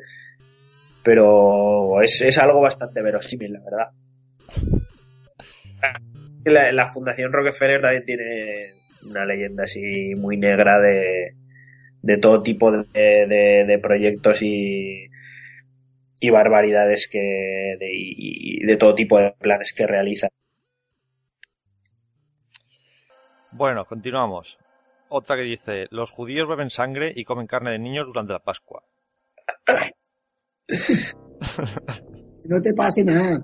pero es, algo bastante verosímil, la verdad. La, Fundación Rockefeller también tiene una leyenda así muy negra de, de todo tipo de, de, proyectos y, y barbaridades que y de todo tipo de planes que realiza. Bueno, continuamos. Otra que dice, los judíos beben sangre y comen carne de niños durante la Pascua. No te pase nada.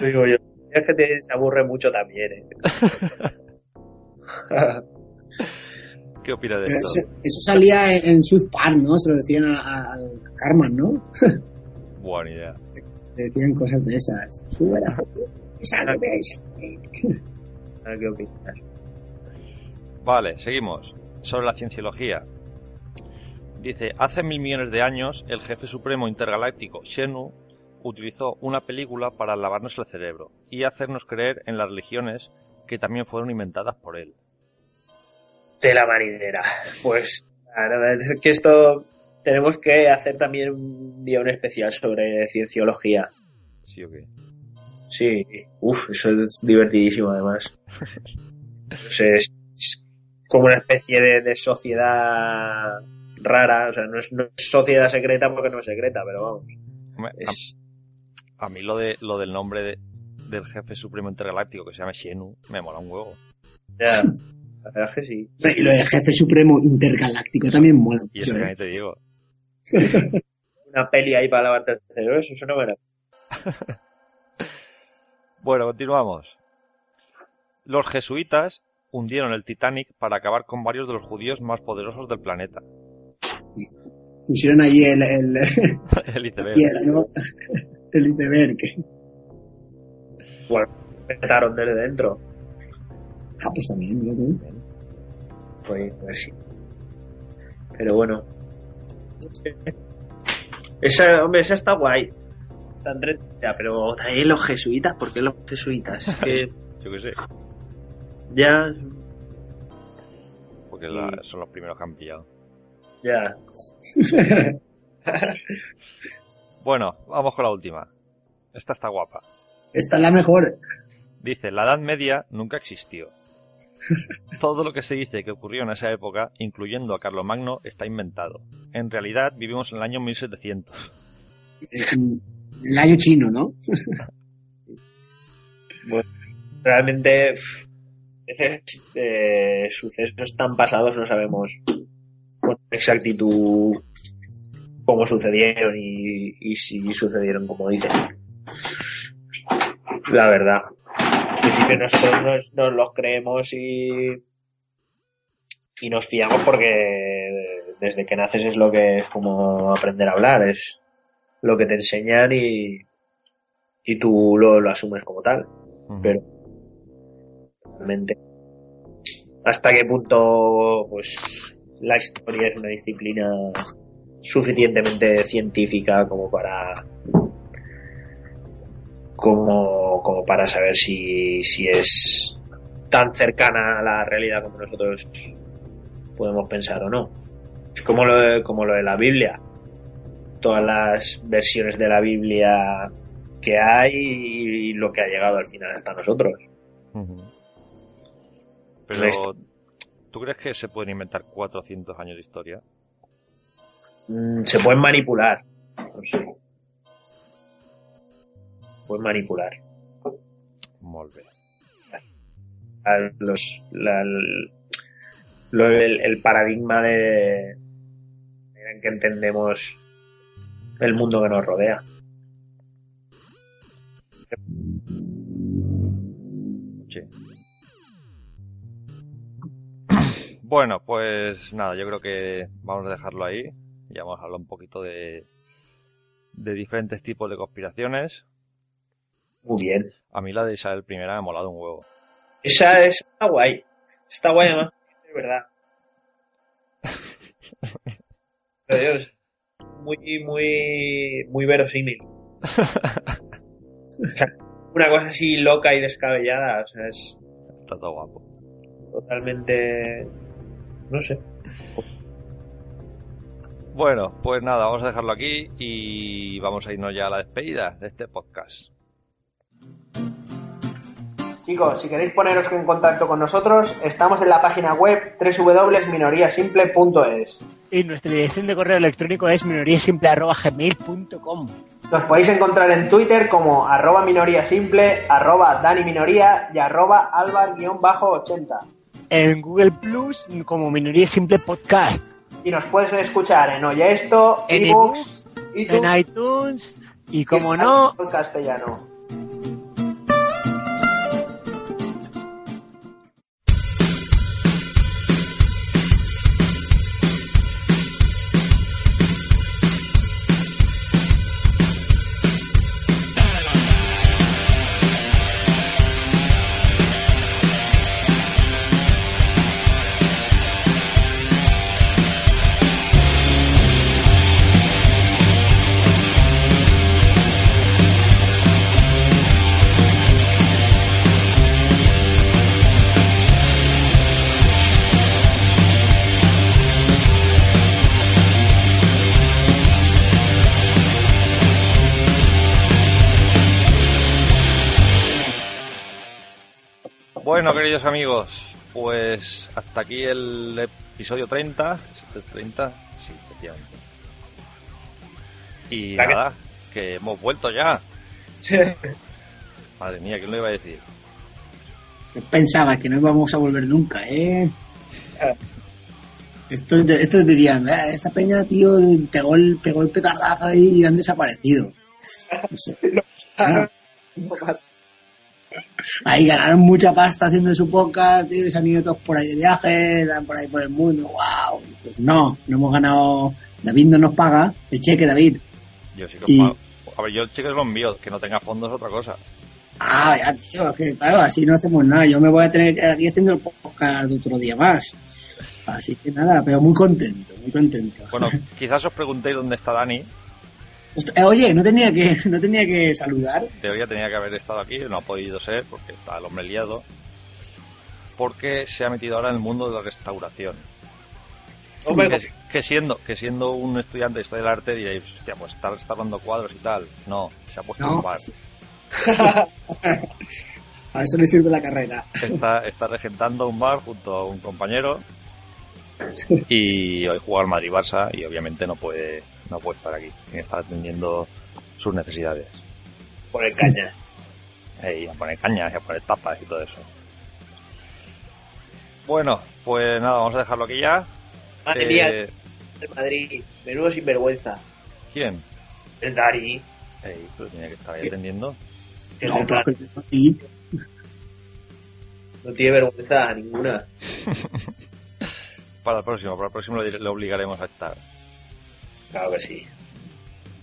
Digo yo, es que te, se aburre mucho también. ¿eh? ¿Qué opinas de esto? Eso, salía en, South Park, ¿no? Se lo decían al Carmen, ¿no? Buena idea. Le decían cosas de esas. ¿Qué opinas? Vale, seguimos. Sobre la cienciología. Dice, hace mil millones de años, el jefe supremo intergaláctico, Xenu, utilizó una película para lavarnos el cerebro y hacernos creer en las religiones que también fueron inventadas por él. De la marinera. Pues es que esto tenemos que hacer también un día un especial sobre cienciología. Sí o qué. Sí, uff, eso es divertidísimo además. es, como una especie de, sociedad rara, o sea, no es, sociedad secreta porque no es secreta, pero vamos. A, mí lo de lo del nombre del jefe supremo intergaláctico que se llama Xenu me mola un huevo. Ya, la verdad es que sí. Y lo del jefe supremo intergaláctico también mola. Y eso que te digo. una peli ahí para lavarte el cerebro, eso suena bueno. bueno, continuamos. Los jesuitas hundieron el Titanic para acabar con varios de los judíos más poderosos del planeta. Pusieron allí el, el, el iceberg. El iceberg. Bueno, metaron desde dentro. Ah, pues también, ¿no? Pues, pues sí. Pero bueno. Esa, hombre, esa está guay. Está entretenida, pero también los jesuitas, ¿por qué los jesuitas? que... Yo qué sé. Ya. Porque son los primeros que han pillado. Ya. bueno, vamos con la última. Esta está guapa. Esta es la mejor. Dice, la Edad Media nunca existió. Todo lo que se dice que ocurrió en esa época, incluyendo a Carlomagno, está inventado. En realidad vivimos en el año 1700. El año chino, ¿no? bueno, realmente eh, sucesos tan pasados no sabemos con exactitud cómo sucedieron y, si sucedieron como dicen. La verdad. Al principio nosotros nos, los creemos y, y nos fiamos porque desde que naces es lo que es como aprender a hablar, es lo que te enseñan y, y tú lo, lo asumes como tal. Pero realmente hasta qué punto pues la historia es una disciplina suficientemente científica como para como, como para saber si, si es tan cercana a la realidad como nosotros podemos pensar o no. Es como lo de, como lo de la Biblia. Todas las versiones de la Biblia que hay y lo que ha llegado al final hasta nosotros. Pero, ¿tú crees que se pueden inventar 400 años de historia? Mm, se pueden manipular. No sé. Pueden manipular. Molve. Los, el, paradigma de en que entendemos el mundo que nos rodea. Bueno, pues nada, yo creo que vamos a dejarlo ahí. Ya vamos a hablar un poquito de, de diferentes tipos de conspiraciones. Muy bien. A mí la de Isabel I me ha molado un huevo. Esa es, está guay. Está guay además, es verdad. Pero Dios, muy, muy, muy verosímil. o sea, una cosa así loca y descabellada, o sea, es... Está todo guapo. Totalmente no sé. Bueno, pues nada, vamos a dejarlo aquí y vamos a irnos ya a la despedida de este podcast. Chicos, si queréis poneros en contacto con nosotros, estamos en la página web www.minoriasimple.es. Y nuestra dirección de correo electrónico es minoriasimple.gmail.com. Nos podéis encontrar en Twitter como arroba minoriasimple, arroba daniminoría y arroba albar-80 en Google Plus como Minoría Simple Podcast. Y nos puedes escuchar en Oye Esto, en iTunes, en iTunes y como no, en castellano. Queridos amigos, pues hasta aquí el episodio 30. ¿Es el 30? Sí, efectivamente. Y nada, que hemos vuelto ya. Madre mía, ¿quién lo iba a decir? Pensaba que no íbamos a volver nunca, ¿eh? Estos, estos dirían, "Eh, esta peña, tío, pegó el, pegó el petardazo ahí y han desaparecido. No sé. Claro. Ahí ganaron mucha pasta haciendo su podcast, tío, y se han ido todos por ahí de viaje, dan por ahí por el mundo, wow. Pues no, no hemos ganado, David no nos paga el cheque, David. Yo sí que Y- pago. A ver, yo el cheque lo envío, que no tenga fondos es otra cosa. Ah, ya, tío, es que claro, así no hacemos nada. Yo me voy a tener aquí haciendo el podcast otro día más. Así que nada, pero muy contento, muy contento. Bueno, quizás os preguntéis dónde está Dani. Eh, Oye, no tenía que, no tenía que saludar. En teoría tenía que haber estado aquí, no ha podido ser porque está el hombre liado. Porque se ha metido ahora en el mundo de la restauración. Hombre, que, que siendo que siendo un estudiante de historia del arte diréis, hostia, pues está restaurando cuadros y tal. No, se ha puesto No. un bar. A eso le sirve la carrera. Está, está regentando un bar junto a un compañero. Y hoy juega al Madrid Barça y obviamente no puede, no puede estar aquí. Tiene que estar atendiendo sus necesidades. Poner cañas. Y a poner cañas y a poner tapas y todo eso. Bueno, pues nada, vamos a dejarlo aquí ya. Madre Eh, mía, el Madrid, menudo sinvergüenza. ¿Quién? El Dari. Ey, pero tenía que estar ahí atendiendo. No, no, tiene vergüenza ninguna. Para el próximo, para el próximo le obligaremos a estar. Claro que sí.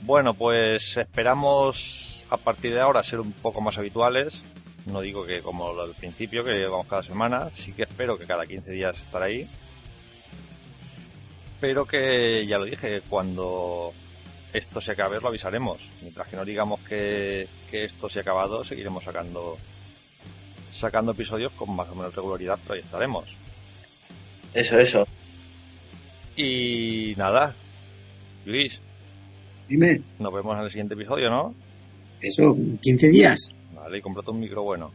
Bueno, pues esperamos a partir de ahora ser un poco más habituales. No digo que como lo del principio, que vamos cada semana. Sí que espero que cada 15 días estar ahí. Pero que, ya lo dije, cuando esto se acabe lo avisaremos. Mientras que no digamos que, que esto se ha acabado, seguiremos sacando sacando episodios con más o menos regularidad, pero ahí estaremos. Eso, eso. Y nada, Luis, Dime, nos vemos en el siguiente episodio, ¿no? eso, 15 días. Vale, y cómprate un micro bueno.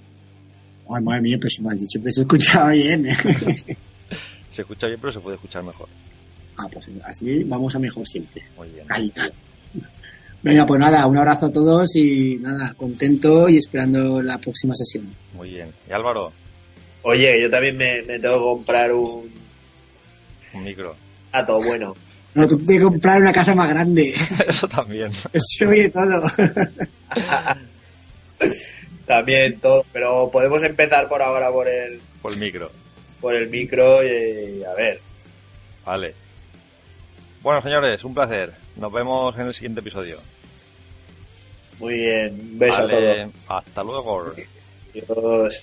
Ay, madre mía, pero si me has dicho que se escuchaba bien. Se escucha bien, pero se puede escuchar mejor. ah, pues así vamos a mejor siempre. Muy bien. Calidad. Venga, pues nada, un abrazo a todos y nada, contento y esperando la próxima sesión. Muy bien. ¿Y Álvaro? Oye, yo también me, me tengo que comprar un Un micro. gato bueno. No, tú tienes que comprar una casa más grande. Eso también. Se oye todo. También todo, pero podemos empezar por ahora por el Por el micro. por el micro y a ver. Vale. Bueno, señores, un placer. Nos vemos en el siguiente episodio. Muy bien, un beso Vale, a todos. Hasta luego. Adiós.